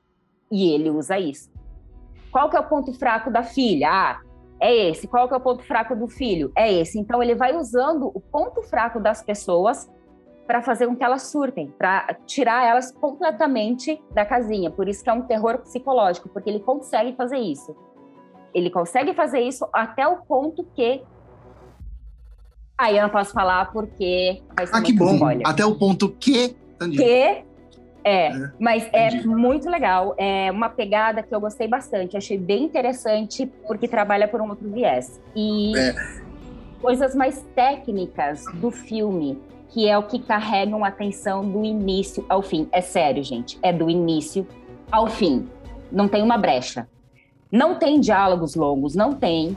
E ele usa isso. Qual que é o ponto fraco da filha? Ah, é esse. Qual que é o ponto fraco do filho? É esse. Então, ele vai usando o ponto fraco das pessoas para fazer com que elas surtem, para tirar elas completamente da casinha. Por isso que é um terror psicológico, porque ele consegue fazer isso. Ele consegue fazer isso até o ponto que Aí eu não posso falar porque ah, que bom. Spoiler. Até o ponto que. Entendi. Que. É, é, mas é muito legal. É uma pegada que eu gostei bastante. Achei bem interessante porque trabalha por um outro viés. E é. coisas mais técnicas do filme que é o que carrega a atenção do início ao fim. É sério, gente. É do início ao fim. Não tem uma brecha. Não tem diálogos longos, não tem.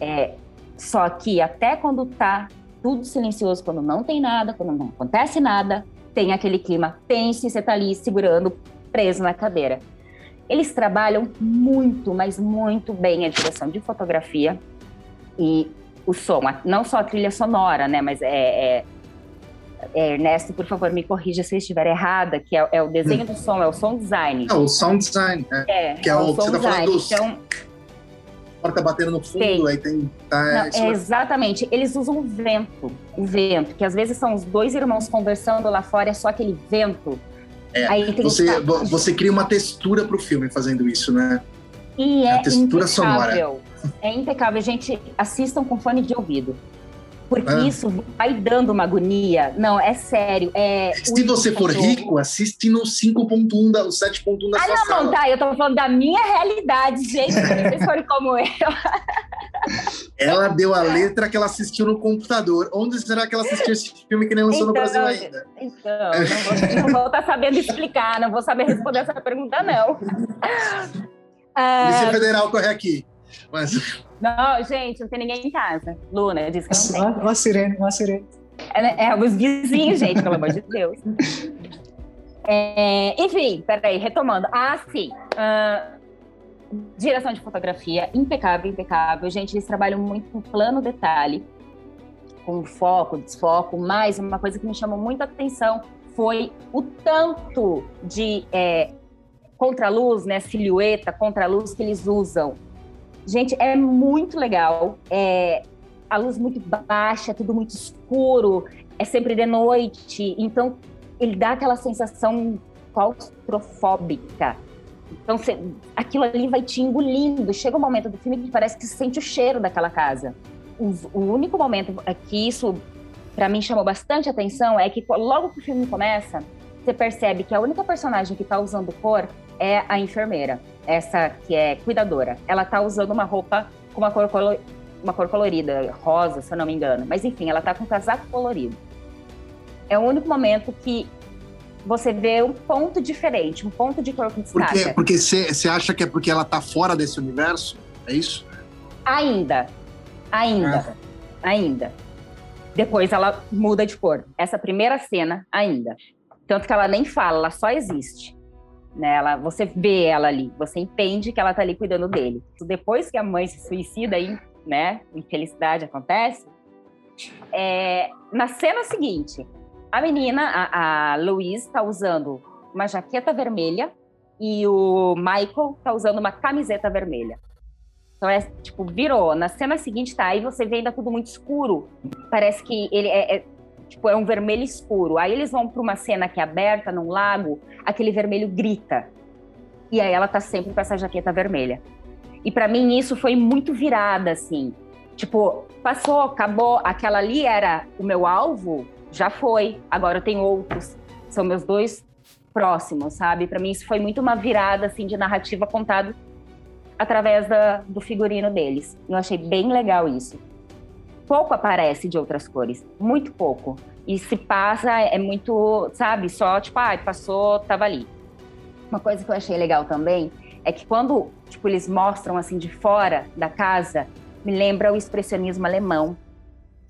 É, só que até quando tá tudo silencioso, quando não tem nada, quando não acontece nada, tem aquele clima tenso e você tá ali segurando, preso na cadeira. Eles trabalham muito, mas muito bem a direção de fotografia e o som, não só a trilha sonora, né, mas é, é é, Ernesto, por favor, me corrija se eu estiver errada, que é, é o desenho do som, é o som design. É, o sound design, né? É, que é, é o, o que você tá falando dos... Então, porta batendo no fundo, tem. aí tem... Tá, Não, é, exatamente, eles usam o vento, o vento, que às vezes são os dois irmãos conversando lá fora, é só aquele vento. É, aí tem você, que... você cria uma textura pro filme fazendo isso, né? E é, é a textura impecável. sonora. É impecável, gente, assistam com fone de ouvido porque ah. isso vai dando uma agonia. Não, é sério. É Se você for rico, assiste no 5.1 da, o 7.1 da ah, sua não, sala. não, tá. Eu tô falando da minha realidade, gente. Se vocês forem como eu. Ela deu a letra que ela assistiu no computador. Onde será que ela assistiu esse filme que nem lançou então, no Brasil ainda? Então, não vou estar tá sabendo explicar, não vou saber responder essa pergunta, não. Polícia uh... Federal corre aqui. Mas... Não, gente, não tem ninguém em casa. Luna disse que não tem. Uma sirene, uma sirene. É, é os vizinhos, gente, pelo amor de Deus. É, enfim, peraí, retomando. Ah, sim. Uh, direção de fotografia, impecável, impecável. Gente, eles trabalham muito com plano detalhe, com foco, desfoco, mas uma coisa que me chamou muita atenção foi o tanto de é, contraluz, né, silhueta, contraluz que eles usam Gente, é muito legal. É, a luz muito baixa, tudo muito escuro, é sempre de noite. Então, ele dá aquela sensação claustrofóbica. Então, você, aquilo ali vai te engolindo. Chega um momento do filme que parece que você sente o cheiro daquela casa. O, o único momento que isso, para mim, chamou bastante atenção é que logo que o filme começa, você percebe que a única personagem que está usando cor é a enfermeira, essa que é cuidadora. Ela está usando uma roupa com uma cor, uma cor colorida, rosa, se eu não me engano. Mas enfim, ela está com um casaco colorido. É o único momento que você vê um ponto diferente, um ponto de cor que destaca. Porque você acha que é porque ela está fora desse universo? É isso? Ainda. Ainda. É. Ainda. Depois ela muda de cor. Essa primeira cena, ainda. Tanto que ela nem fala, ela só existe. Né? Ela, você vê ela ali, você entende que ela está ali cuidando dele. Depois que a mãe se suicida, aí, né, infelicidade acontece, é, na cena seguinte, a menina, a, a Louise, está usando uma jaqueta vermelha e o Michael está usando uma camiseta vermelha. Então é tipo, virou. Na cena seguinte tá, aí você vê ainda tudo muito escuro. Parece que ele é, é tipo, é um vermelho escuro. Aí eles vão para uma cena que é aberta num lago, aquele vermelho grita. E aí ela tá sempre com essa jaqueta vermelha. E para mim isso foi muito virada assim. Tipo, passou, acabou, aquela ali era o meu alvo, já foi, agora eu tenho outros, são meus dois próximos, sabe? Para mim isso foi muito uma virada assim de narrativa contado através da, do figurino deles. Eu achei bem legal isso. Pouco aparece de outras cores, muito pouco. E se passa é muito, sabe, só tipo, ah, passou, tava ali. Uma coisa que eu achei legal também é que quando, tipo, eles mostram assim de fora da casa, me lembra o expressionismo alemão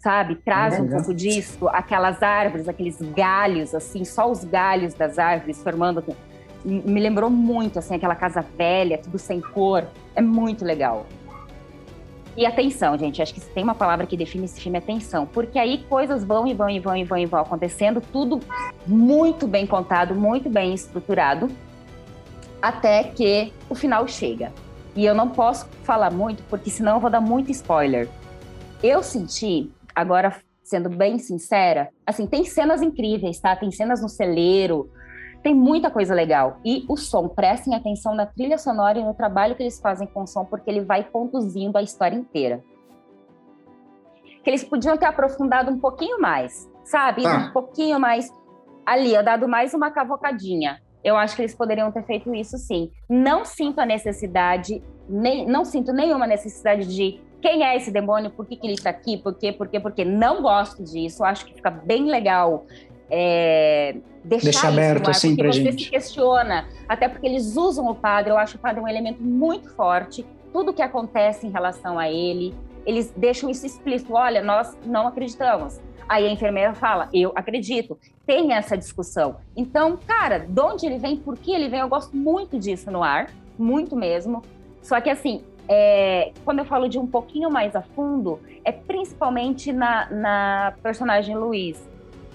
sabe? Traz um pouco disso, aquelas árvores, aqueles galhos, assim, só os galhos das árvores formando. Me lembrou muito, assim, aquela casa velha, tudo sem cor. É muito legal. E atenção, gente, acho que tem uma palavra que define esse filme é atenção, porque aí coisas vão e vão e vão e vão e vão acontecendo, tudo muito bem contado, muito bem estruturado, até que o final chega. E eu não posso falar muito, porque senão eu vou dar muito spoiler. Eu senti agora sendo bem sincera, assim, tem cenas incríveis, tá? Tem cenas no celeiro, tem muita coisa legal. E o som, prestem atenção na trilha sonora e no trabalho que eles fazem com o som, porque ele vai conduzindo a história inteira. Que eles podiam ter aprofundado um pouquinho mais, sabe? Ah. Um pouquinho mais ali, dado mais uma cavocadinha. Eu acho que eles poderiam ter feito isso sim. Não sinto a necessidade, nem, não sinto nenhuma necessidade de quem é esse demônio, por que, que ele está aqui, por quê, por quê, porque não gosto disso, acho que fica bem legal é, deixar Deixa aberto ar, assim você gente. se questiona, até porque eles usam o padre, eu acho o padre um elemento muito forte, tudo que acontece em relação a ele, eles deixam isso explícito, olha, nós não acreditamos. Aí a enfermeira fala, eu acredito. Tem essa discussão. Então, cara, de onde ele vem, por que ele vem, eu gosto muito disso no ar, muito mesmo. Só que assim, é, quando eu falo de um pouquinho mais a fundo, é principalmente na, na personagem Luiz.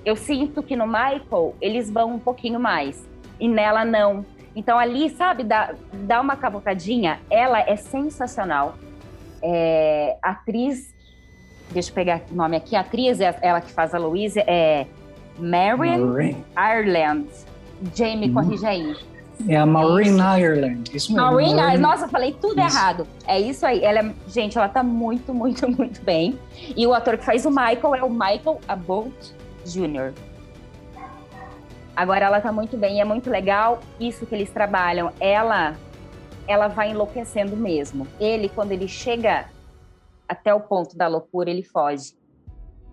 Eu sinto que no Michael eles vão um pouquinho mais e nela não. Então ali, sabe, dá, dá uma cavocadinha. Ela é sensacional. É, atriz, deixa eu pegar o nome aqui. A atriz, é ela que faz a Louise, é Marion Ireland. Jamie, hum. corrija aí. É a Maureen é Ireland. Isso mesmo. Maureen, Maureen... Nossa, eu falei tudo isso. errado. É isso aí. Ela é... Gente, ela tá muito, muito, muito bem. E o ator que faz o Michael é o Michael Abbott Jr. Agora ela tá muito bem, é muito legal isso que eles trabalham. Ela ela vai enlouquecendo mesmo. Ele quando ele chega até o ponto da loucura, ele foge.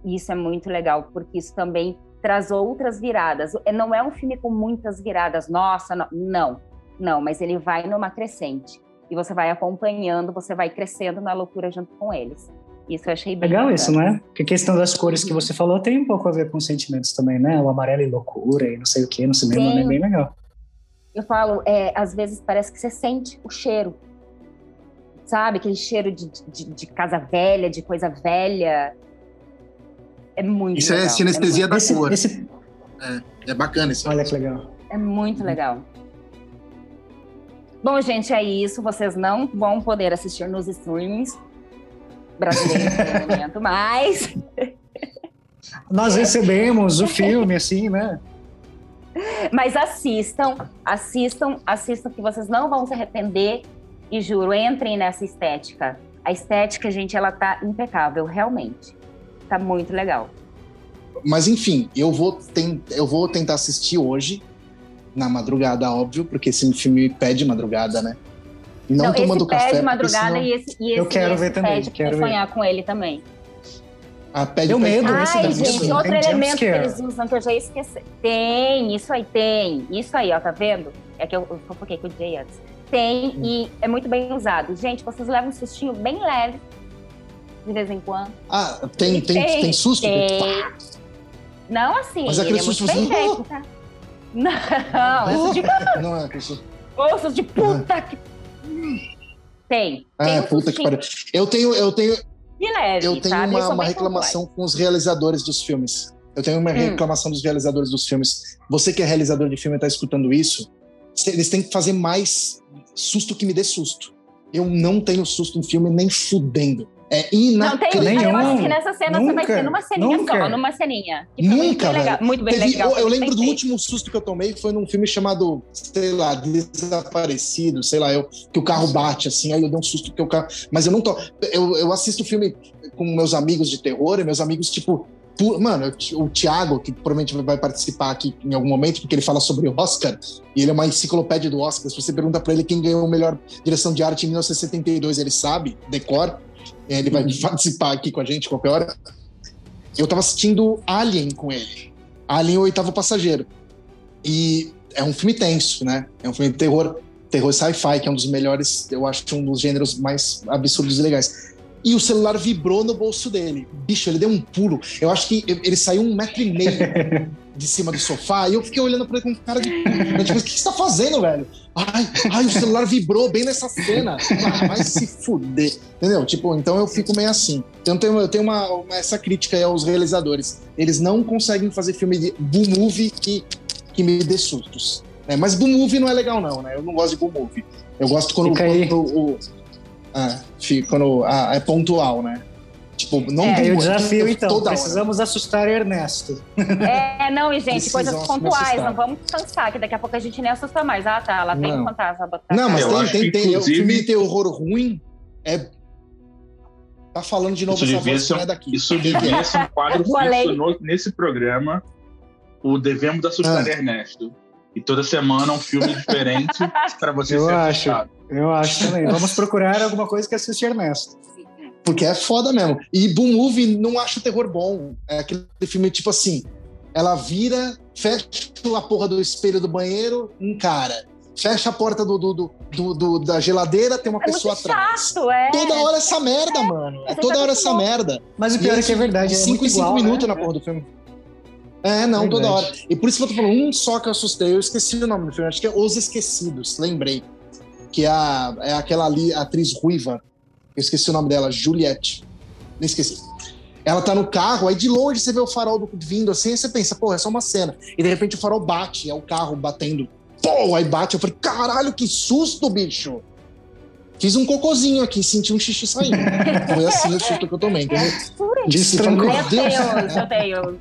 E isso é muito legal, porque isso também traz outras viradas. Não é um filme com muitas viradas, nossa, não, não, não, mas ele vai numa crescente. E você vai acompanhando, você vai crescendo na loucura junto com eles. Isso eu achei bem Legal isso, né? Porque a questão das cores que você falou tem um pouco a ver com sentimentos também, né? O amarelo e loucura e não sei o que no cinema, Sim. né? Bem legal. Eu falo, é, às vezes parece que você sente o cheiro. Sabe? Aquele cheiro de, de, de casa velha, de coisa velha. É muito Isso é legal. é sinestesia é da cor. Esse... É, é bacana isso. Olha que legal. É muito legal. Bom, gente, é isso. Vocês não vão poder assistir nos streamings brasileiros no momento, mas... Nós recebemos o filme, assim, né? Mas assistam, assistam, assistam, que vocês não vão se arrepender. E juro, entrem nessa estética. A estética, gente, ela tá impecável, realmente. Tá muito legal. Mas enfim, eu vou, eu vou tentar assistir hoje, na madrugada, óbvio, porque esse filme pede madrugada, né? Não, não tomando esse café. Pede madrugada senão... e esse, e esse, eu quero esse ver também. Pede quero sonhar com ele também. Ah, pede Deu medo Ai, esse gente, gente outro elemento que eles usam que eu já esqueci. Tem, isso aí tem. Isso aí, ó, tá vendo? É que eu, eu fofoquei com o Jay antes. Tem hum. e é muito bem usado. Gente, vocês levam um sustinho bem leve de vez em quando. Ah, tem, tem, tem, tem susto? Tem. Não assim, Mas aquele é susto bem feito, tá? Não, isso de... Não é aquele susto. Ossos de puta que... Tem. Ah, tem puta que pariu. Eu tenho, eu tenho, de leve. Eu tenho sabe? uma, uma reclamação com os realizadores dos filmes. Eu tenho uma hum. reclamação dos realizadores dos filmes. Você que é realizador de filme e está escutando isso, eles têm que fazer mais susto que me dê susto. Eu não tenho susto em filme nem fudendo. É inacreditável. Não tem, eu acho que nessa cena nunca, você vai ter numa ceninha nunca. só, numa ceninha. Nunca, muito, legal, muito bem Teve, legal. Eu, eu lembro do último susto que eu tomei, foi num filme chamado, sei lá, Desaparecido, sei lá, eu, que o carro bate, assim, aí eu dei um susto que o carro... Mas eu não tô... Eu, eu assisto o filme com meus amigos de terror, e meus amigos, tipo, Mano, o Thiago, que provavelmente vai participar aqui em algum momento, porque ele fala sobre o Oscar, e ele é uma enciclopédia do Oscar. Se você pergunta para ele quem ganhou a melhor direção de arte em 1972, ele sabe, decor. Ele vai participar aqui com a gente qualquer hora. Eu tava assistindo Alien com ele. Alien, o oitavo passageiro. E é um filme tenso, né? É um filme de terror, terror sci-fi, que é um dos melhores, eu acho, um dos gêneros mais absurdos e legais. E o celular vibrou no bolso dele. Bicho, ele deu um pulo. Eu acho que ele saiu um metro e meio de cima do sofá e eu fiquei olhando pra ele com cara de. Eu, tipo, o que você tá fazendo, velho? Ai, ai, o celular vibrou bem nessa cena. Ah, vai se fuder. Entendeu? Tipo, então eu fico meio assim. Então eu tenho, eu tenho uma, uma, essa crítica aí aos realizadores. Eles não conseguem fazer filme de boom movie que, que me dê sustos. É, mas boom movie não é legal, não, né? Eu não gosto de boom movie. Eu gosto quando, quando o. o ah, quando ah, é pontual, né? Tipo, não é, o desafio, então. Precisamos hora. assustar Ernesto. É, não, e gente, coisas pontuais. Não vamos cansar, que daqui a pouco a gente nem assusta mais. Ah, tá, ela tem um fantasma. Botar não, mas tem, tem, tem. Inclusive... O filme de terror ruim é. Tá falando de novo isso essa voz ser, é daqui. Isso devia ser um quadro fixo nesse programa. O Devemos Assustar ah. Ernesto. E toda semana um filme diferente para você eu ser acho, assustado. Eu acho também. Vamos procurar alguma coisa que assiste Ernesto. Porque é foda mesmo. E Boom Movie não acho terror bom. É aquele filme tipo assim: ela vira, fecha a porra do espelho do banheiro, encara. Fecha a porta do, do, do, do da geladeira, tem uma é pessoa atrás. Chato, é. Toda hora essa merda, mano. É toda hora essa merda. Mas o pior e é que é verdade. 5 em 5 minutos né? na porra do filme. É, não, verdade. toda hora. E por isso que eu tô falando, um só que eu assustei. Eu esqueci o nome do filme, acho que é Os Esquecidos, lembrei. Que é, a, é aquela ali, atriz ruiva eu esqueci o nome dela, Juliette. Nem esqueci. Ela tá no carro, aí de longe você vê o farol do, vindo assim, aí você pensa, pô, é só uma cena. E de repente o farol bate, é o carro batendo. Pô, aí bate. Eu falei, caralho, que susto, bicho! Fiz um cocôzinho aqui, senti um xixi saindo. Foi assim o susto que eu tomei, entendeu? Disse, falei, meu Deus. Eu tenho,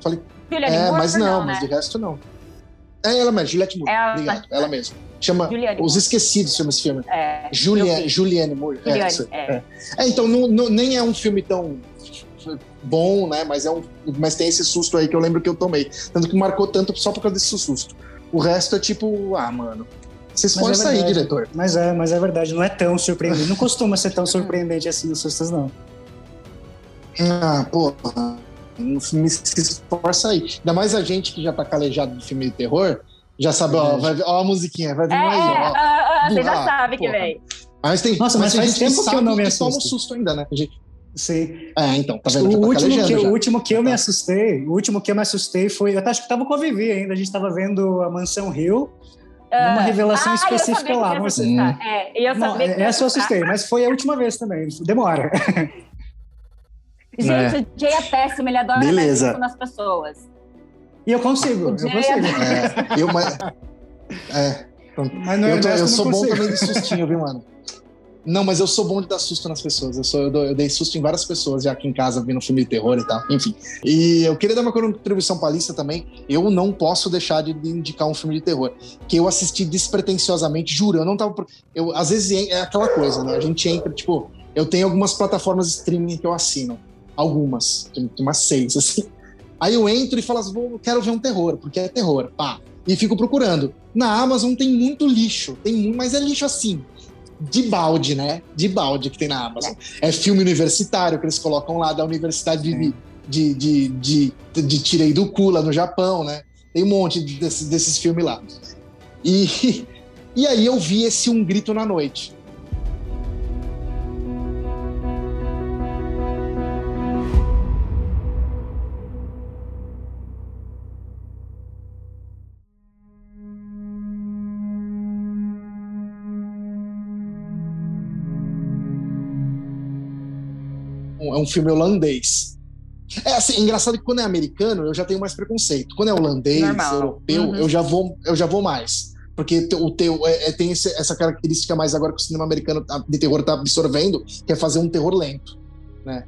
Falei, é, mas não, não né? mas de resto não. É ela mesmo, Juliette Moore. Ela, Obrigado, ela mesma. Chama Juliane Os Esquecidos, chama esse filme. É, Juliane, Juliane Moore. É, Juliane, é, é. é, então não, não, nem é um filme tão bom, né? Mas, é um, mas tem esse susto aí que eu lembro que eu tomei. Tanto que marcou tanto só por causa desse susto. O resto é tipo, ah, mano. Você esforça é aí, diretor. Mas é, mas é verdade, não é tão surpreendente. Não costuma ser tão surpreendente assim os sustos, não. Ah, porra me esforça aí. Ainda mais a gente que já tá calejado de filme de terror, já sabe, ó, vai, ó a musiquinha, vai vir é, aí, ó. É, ó. você já sabe que vem. Mas tem, Nossa, mas, mas faz tempo que, eu não me assusto. toma um susto ainda, né? Gente... Sim. É, então, tá vendo? O, tá último, que, o último que eu me assustei, o último que eu me assustei foi, eu acho que tava com a Vivi ainda, a gente tava vendo a Mansão Rio, uma ah, revelação ah, específica lá. Mas, hum. é, eu sabia não, essa eu assustei, mas foi a última vez também, demora. Gente, é. o Jay é péssimo, ele adora Beleza. nas pessoas. E eu consigo, eu consigo. É, eu, mas, é, mas não, é eu, tô, eu sou bom também de sustinho, viu, mano? Não, mas eu sou bom de dar susto nas pessoas. Eu, sou, eu, dou, eu dei susto em várias pessoas já aqui em casa, vendo filme de terror e tal. Enfim. E eu queria dar uma contribuição pra lista também. Eu não posso deixar de indicar um filme de terror. Que eu assisti despretensiosamente, juro. Eu não tava. Eu, às vezes é aquela coisa, né? A gente entra, tipo, eu tenho algumas plataformas streaming que eu assino. Algumas. Tem umas seis, assim. Aí eu entro e falo assim, vou, quero ver um terror, porque é terror. Pá. E fico procurando. Na Amazon tem muito lixo. Tem, mas é lixo assim de balde, né? De balde que tem na Amazon. É filme universitário que eles colocam lá da Universidade de, de, de, de, de Tirei do Kula, no Japão, né? Tem um monte desses, desses filmes lá. E, e aí eu vi esse Um Grito na Noite. Um filme holandês. É assim, é engraçado que quando é americano, eu já tenho mais preconceito. Quando é holandês, Normal. europeu, uhum. eu, já vou, eu já vou mais. Porque o teu é, é, tem esse, essa característica mais agora que o cinema americano tá, de terror está absorvendo, que é fazer um terror lento, né?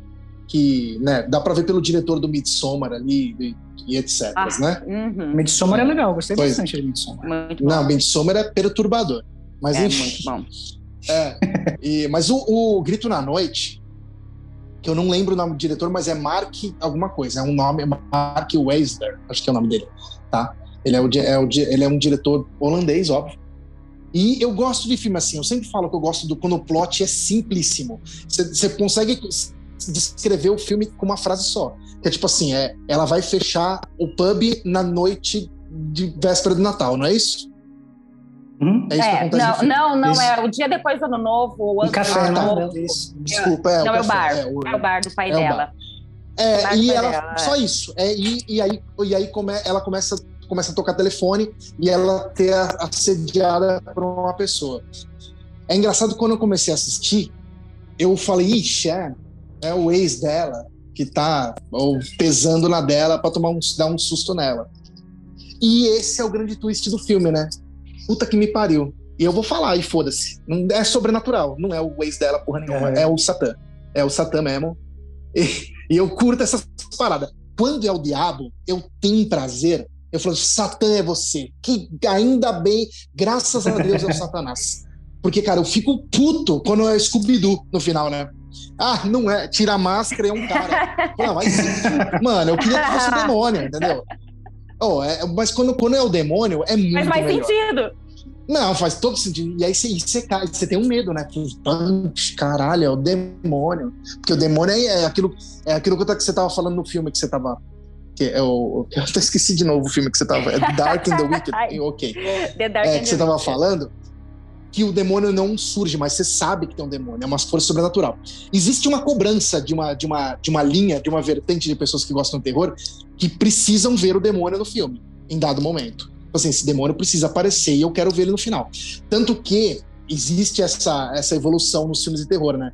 Que né, dá para ver pelo diretor do Midsommar ali e, e etc, ah, né? Uhum. Midsommar é legal, gostei pois, bastante de Midsommar. Muito Não, Midsommar é perturbador. Mas é, enfim. Muito bom. É, e, mas o, o Grito na Noite, que eu não lembro o nome do diretor, mas é Mark alguma coisa, é um nome, Mark Weisler, acho que é o nome dele, tá? Ele é, o, é o, ele é um diretor holandês, óbvio. E eu gosto de filme assim, eu sempre falo que eu gosto do quando o plot é simplíssimo. Você consegue descrever o filme com uma frase só. Que é tipo assim, é, ela vai fechar o pub na noite de véspera do Natal, não é isso? Hum? É, isso é que não, não, não, é o dia depois do ano novo, ou um café, ano tá? novo. Desculpa, é, não, o é o bar. É o, é o bar do pai é dela. É, e ela, dela, só isso. É, e, e aí, e aí come, ela começa, começa a tocar telefone e ela ter assediada por uma pessoa. É engraçado quando eu comecei a assistir, eu falei, ixi, é, é o ex dela que tá ou, pesando na dela para tomar um, dar um susto nela. E esse é o grande twist do filme, né? Puta que me pariu. E eu vou falar, e foda-se. É sobrenatural, não é o ex dela, porra nenhuma, é, é o Satã. É o Satã mesmo. E, e, eu curto essas paradas. Quando é o diabo, eu tenho prazer. Eu falo, Satã é você. Que ainda bem, graças a Deus é o Satanás. Porque, cara, eu fico puto quando é Scooby-Doo no final, né? Ah, não é. Tira a máscara e é um cara. Não, mas, mano, eu queria que fosse demônio, entendeu? Oh, é, mas quando, quando é o demônio, é muito Mas faz melhor. sentido. Não, faz todo sentido. E aí você, você, você tem um medo, né? Caralho, é o demônio. Porque o demônio é, é aquilo, é aquilo que você tava falando no filme que você tava. Que é o, eu até esqueci de novo o filme que você tava. É Dark and the Wicked. ok. The Dark é, que você tava falando que o demônio não surge, mas você sabe que tem um demônio, é uma força sobrenatural. Existe uma cobrança de uma, de uma, de uma linha, de uma vertente de pessoas que gostam de terror, que precisam ver o demônio no filme, em dado momento. Tipo assim, esse demônio precisa aparecer e eu quero ver ele no final. Tanto que existe essa, essa evolução nos filmes de terror, né?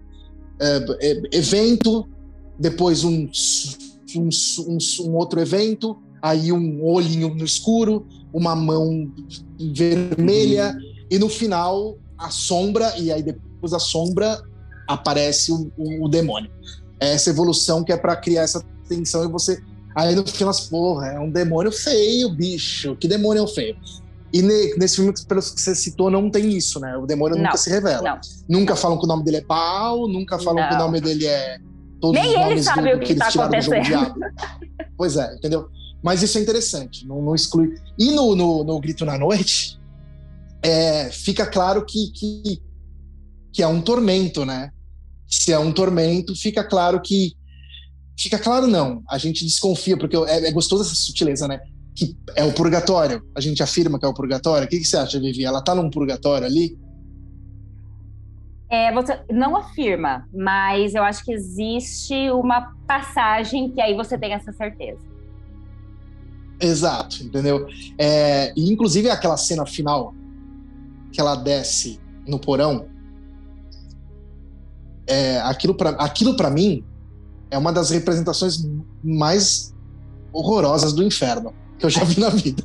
É, é, evento, depois um, um, um, um outro evento, aí um olhinho no escuro, uma mão vermelha, e no final, a sombra, e aí depois da sombra aparece o, o, o demônio. É essa evolução que é para criar essa tensão e você. Aí no final, porra, é um demônio feio, bicho. Que demônio feio. E ne, nesse filme, que você citou, não tem isso, né? O demônio não, nunca se revela. Não, nunca não. falam que o nome dele é Baal, nunca falam que o nome dele é. Todos Nem ele sabe do, o que, que tá tiraram do jogo diabo. Pois é, entendeu? Mas isso é interessante, não, não exclui. E no, no, no Grito na Noite, é, fica claro que, que, que, é um tormento, né? Se é um tormento, fica claro que. Fica claro, não. A gente desconfia, porque é, é gostoso essa sutileza, né? Que é o purgatório. A gente afirma que é o purgatório. O que, que você acha, Vivi? Ela tá num purgatório ali? É, você não afirma, mas eu acho que existe uma passagem que aí você tem essa certeza. Exato, entendeu? É, e inclusive aquela cena final que ela desce no porão, é, aquilo para aquilo para mim é uma das representações mais horrorosas do inferno que eu já vi na vida.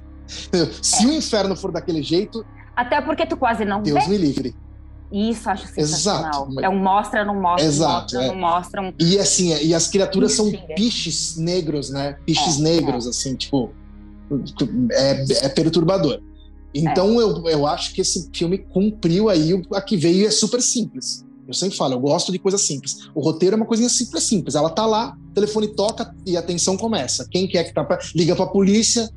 Se é. o inferno for daquele jeito, até porque tu quase não Deus vê. me livre. Isso, acho sensacional. Exato. É um mostra, não mostra, Exato, mostra, é. não mostra. Um... E assim, e as criaturas são piches negros, né? Piches é, negros, é. assim, tipo. É, é perturbador. Então é. eu, eu acho que esse filme cumpriu aí a que veio é super simples. Eu sempre falo, eu gosto de coisa simples. O roteiro é uma coisinha simples, simples. Ela tá lá, o telefone toca e a tensão começa. Quem quer que tá pra... liga pra polícia,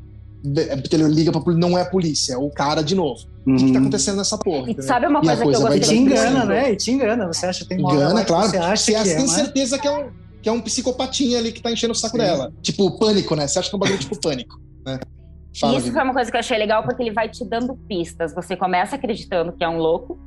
liga pra polícia, não é a polícia, é o cara de novo. Uhum. O que, que tá uhum. acontecendo nessa porra? E sabe uma coisa, coisa que eu gostei? E te engana, né? E te engana. Você acha que tem uma Engana, claro. Você, acha você que é, tem certeza que é um que é um psicopatinha ali que tá enchendo o saco Sim. dela. Tipo, pânico, né? Você acha que é um bagulho tipo pânico, né? Fala, Isso foi uma coisa que eu achei legal, porque ele vai te dando pistas. Você começa acreditando que é um louco,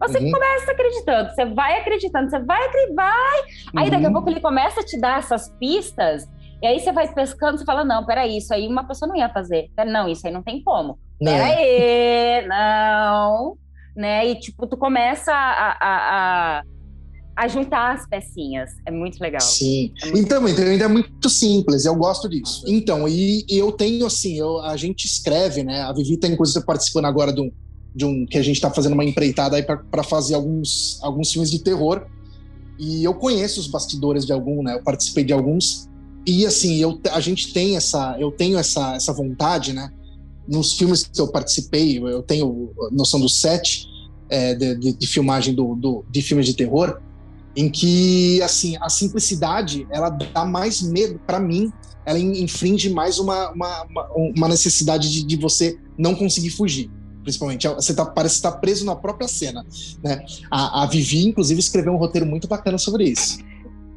você uhum. começa acreditando, você vai acreditando, você vai, vai. Aí uhum. daqui a uhum. pouco ele começa a te dar essas pistas, e aí você vai pescando, você fala, não, peraí, isso aí uma pessoa não ia fazer. Não, isso aí não tem como. Não. Peraí, não. Né? E tipo, tu começa a, a, a, a juntar as pecinhas. É muito legal. Sim. É muito então, então, ainda é muito simples, eu gosto disso. Então, e, e eu tenho assim, eu, a gente escreve, né? A Vivi tá inclusive participando agora de um de um que a gente está fazendo uma empreitada aí para fazer alguns, alguns filmes de terror. E eu conheço os bastidores de algum, né? Eu participei de alguns. E assim, eu, a gente tem essa, eu tenho essa, essa vontade, né? Nos filmes que eu participei, eu tenho noção do set é, de, de, de, filmagem do, do, de filmes de terror, em que assim a simplicidade ela dá mais medo para mim, ela infringe mais uma, uma, uma necessidade de, de você não conseguir fugir principalmente. Você tá, parece estar tá preso na própria cena. Né? A, a Vivi, inclusive, escreveu um roteiro muito bacana sobre isso.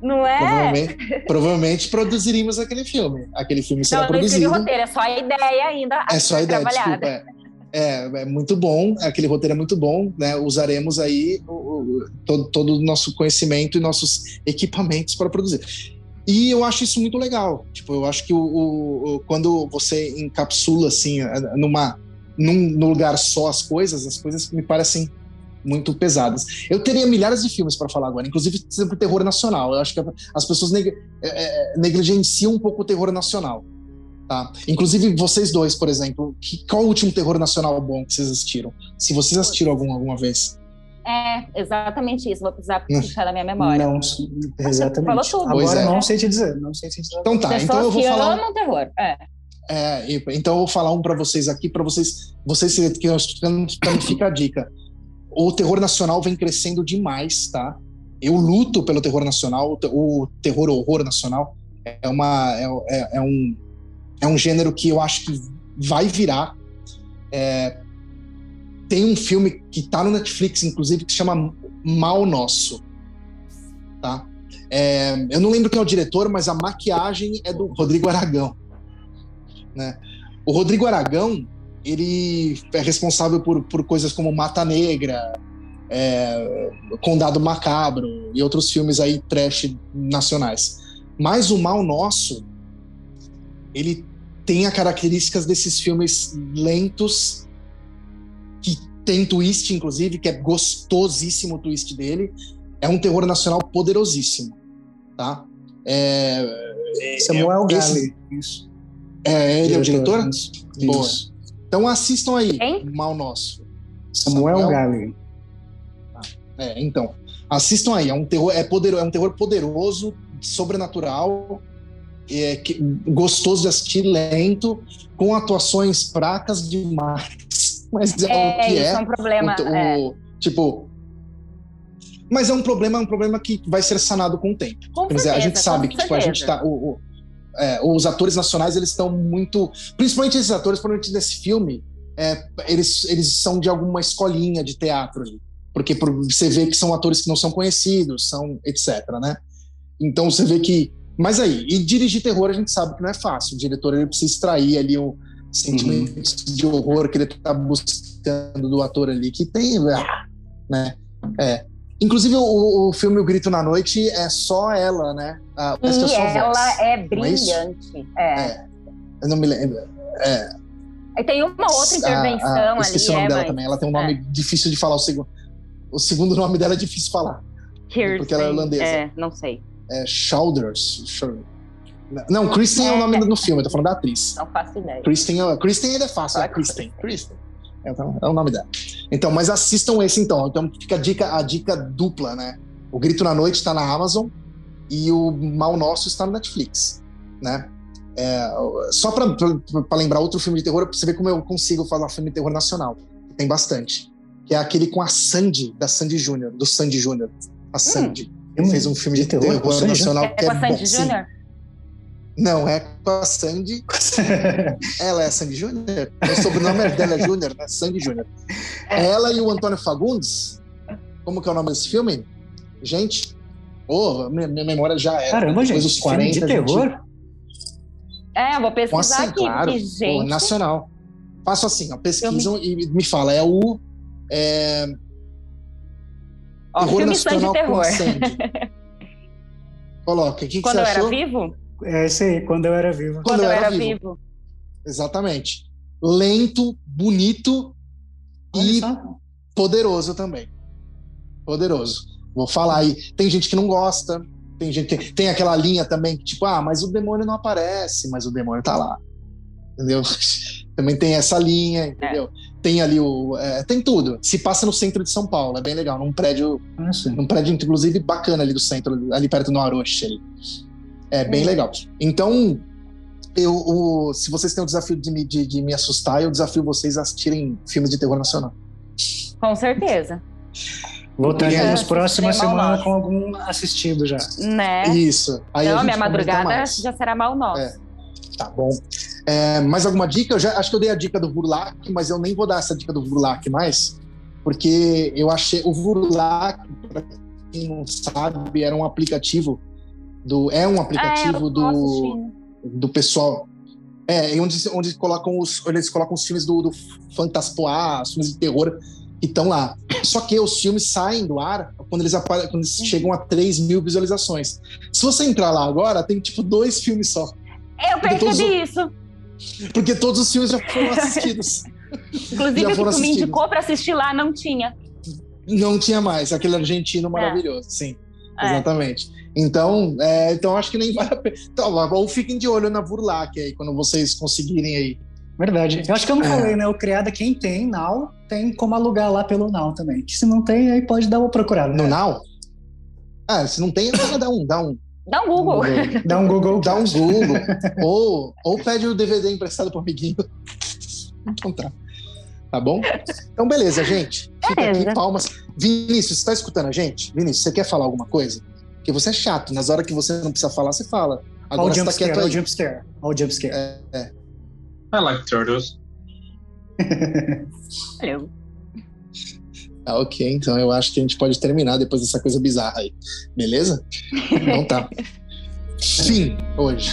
Não é? Provavelmente, provavelmente produziríamos aquele filme. Aquele filme será não, produzido. Não, roteiro, é só a ideia ainda. É só a ideia, desculpa. É. É, é, muito bom, aquele roteiro é muito bom, né? Usaremos aí o, o, todo, todo o nosso conhecimento e nossos equipamentos para produzir. E eu acho isso muito legal. Tipo, eu acho que o, o, quando você encapsula assim numa num, num lugar só as coisas, as coisas me parecem muito pesadas. Eu teria milhares de filmes para falar agora, inclusive sobre terror nacional. Eu acho que as pessoas neg é, é, negligenciam um pouco o terror nacional. Tá? Inclusive vocês dois, por exemplo, que, qual o último terror nacional bom que vocês assistiram? Se vocês assistiram algum alguma vez? É, exatamente isso. Vou precisar puxar da minha memória. Não, exatamente. Falou tudo. Agora é. não sei te dizer. Não sei te dizer. Então tá, Pessoas então eu vou que falar. amam terror. É. É, então eu vou falar um para vocês aqui, para vocês, vocês que estão escutando, fica a dica. O terror nacional vem crescendo demais, tá? Eu luto pelo terror nacional, o terror horror nacional é uma é, é, é um é um gênero que eu acho que vai virar. É, tem um filme que tá no Netflix, inclusive, que se chama Mal Nosso, tá? É, eu não lembro quem é o diretor, mas a maquiagem é do Rodrigo Aragão. Né? O Rodrigo Aragão, ele é responsável por, por coisas como Mata Negra, é, Condado Macabro e outros filmes aí trash nacionais. Mas o Mal Nosso, ele tem as características desses filmes lentos, que tem twist, inclusive, que é gostosíssimo o twist dele. É um terror nacional poderosíssimo, tá? É, Samuel é, Gale, isso. É, ele diretor, é o diretor? Isso. Boa. Então assistam aí, Hein? Mal Nosso. Samuel, Samuel Gale. É, então. Assistam aí, é um terror, é, poder, é um terror poderoso, sobrenatural, é, que, gostoso de assistir, lento, com atuações fracas demais. Mas é, é o que é. é um problema. O, é. o, tipo. Mas é um problema, um problema que vai ser sanado com o tempo. Com Quer dizer, a gente sabe que tipo, a gente tá. O, o, é, os atores nacionais eles estão muito, principalmente esses atores, provavelmente nesse filme, é, eles, eles são de alguma escolinha de teatro, porque você vê que são atores que não são conhecidos, são etc, né? Então você vê que, mas aí, e dirigir terror a gente sabe que não é fácil. O diretor ele precisa extrair ali o sentimento uhum. de horror que ele está buscando do ator ali, que tem, né? É. Inclusive, o, o, filme O Grito na Noite é só ela, né? Ah, e ela voz, é, é brilhante. É, é. Eu não me lembro. É. E tem uma outra intervenção ah, ah, ali. Esqueci o nome é, dela mas... também. Ela tem um nome é. difícil de falar. O segundo, o segundo nome dela é difícil de falar. Kirsten, porque ela é irlandesa. É, não sei. É Shoulders. Não, Kristen é, o nome do filme, eu tô falando da atriz. Não faço ideia. Kristen, Kristen ainda é fácil, é Kristen. Kristen. É, então, é o nome dela. Então, mas assistam esse então. Então fica a dica, a dica dupla, né? O Grito na Noite está na Amazon e o Mal Nosso está no Netflix, né? É, só para lembrar outro filme de terror, pra você ver como eu consigo falar filme de terror nacional. Tem bastante. Que é aquele com a Sandy, da Sandy Júnior, do Sandy Júnior. A hum. Sandy. Hum, fez um filme de terror, nacional é que é, com a Sandy Júnior? Não, é com a Sandy. ela é a Sandy Júnior? O sobrenome dela é Júnior, né? Sandy Júnior. É. Ela e o Antônio Fagundes. Como que é o nome desse filme? Gente, oh, minha, minha memória já é. Caramba, gente, dos 40, de terror? Gente... É, eu vou pesquisar assim, aqui, claro, gente... nacional. Faço assim, ó, pesquisam me... e me fala, é o... É... Ó, terror nacional de terror. Coloca, o que, que Quando você eu achou? era vivo? É isso aí, quando eu era vivo. Quando, quando eu, era, era vivo. vivo. Exatamente. Lento, bonito Olha e só. poderoso também. Poderoso. Vou falar aí. Tem gente que não gosta, tem gente que tem aquela linha também que, tipo, ah, mas o demônio não aparece, mas o demônio tá lá. Entendeu? também tem essa linha, entendeu? É. Tem ali o. É, tem tudo. Se passa no centro de São Paulo, é bem legal. Num prédio. Ah, num prédio, inclusive, bacana ali do centro, ali perto do Aroche. Ali. É bem é. legal. Então, eu, o, se vocês têm o desafio de me, de, de me assustar, eu desafio vocês a assistirem filmes de terror nacional. Com certeza. Voltaremos é, próxima semana com algum assistido já. Né? Isso. Aí Não, minha madrugada já será mal nosso. É. Tá bom. É, mais alguma dica? Eu já acho que eu dei a dica do Vurlac, mas eu nem vou dar essa dica do Vurlac mais, porque eu achei o Vurlac, para quem não sabe, era um aplicativo do é um aplicativo é, do do pessoal é onde onde colocam os eles colocam os filmes do, do Fantaspoa, os filmes de terror que estão lá. Só que os filmes saem do ar quando eles, quando eles chegam a 3 mil visualizações. Se você entrar lá agora, tem tipo dois filmes só. Eu percebi isso. Porque todos os filmes já foram assistidos. Inclusive, o que tu me indicou para assistir lá não tinha. Não tinha mais, aquele argentino é. maravilhoso, é. sim. É. Exatamente. Então, é, então acho que nem vale a pena. Então, ou fiquem de olho na Burlac aí, quando vocês conseguirem aí Verdade. Eu acho que eu não é. falei, né? O criado, quem tem Now, tem como alugar lá pelo Now também. Que se não tem, aí pode dar uma procurada. No Now? Ah, se não tem, dá um, dá um. Dá um Google. Dá um Google. Dá um Google. ou, ou pede o DVD emprestado pro amiguinho. Encontrar. Tá bom? Então, beleza, gente. Fica beleza. aqui, palmas. Vinícius, você tá escutando a gente? Vinícius, você quer falar alguma coisa? Porque você é chato. Nas horas que você não precisa falar, você fala. Agora Olha o jump tá Olha o jump scare. Olha o jump scare. É, é. I like turtles. Valeu. Ah, ok, então eu acho que a gente pode terminar depois dessa coisa bizarra aí. Beleza? então tá. Fim hoje.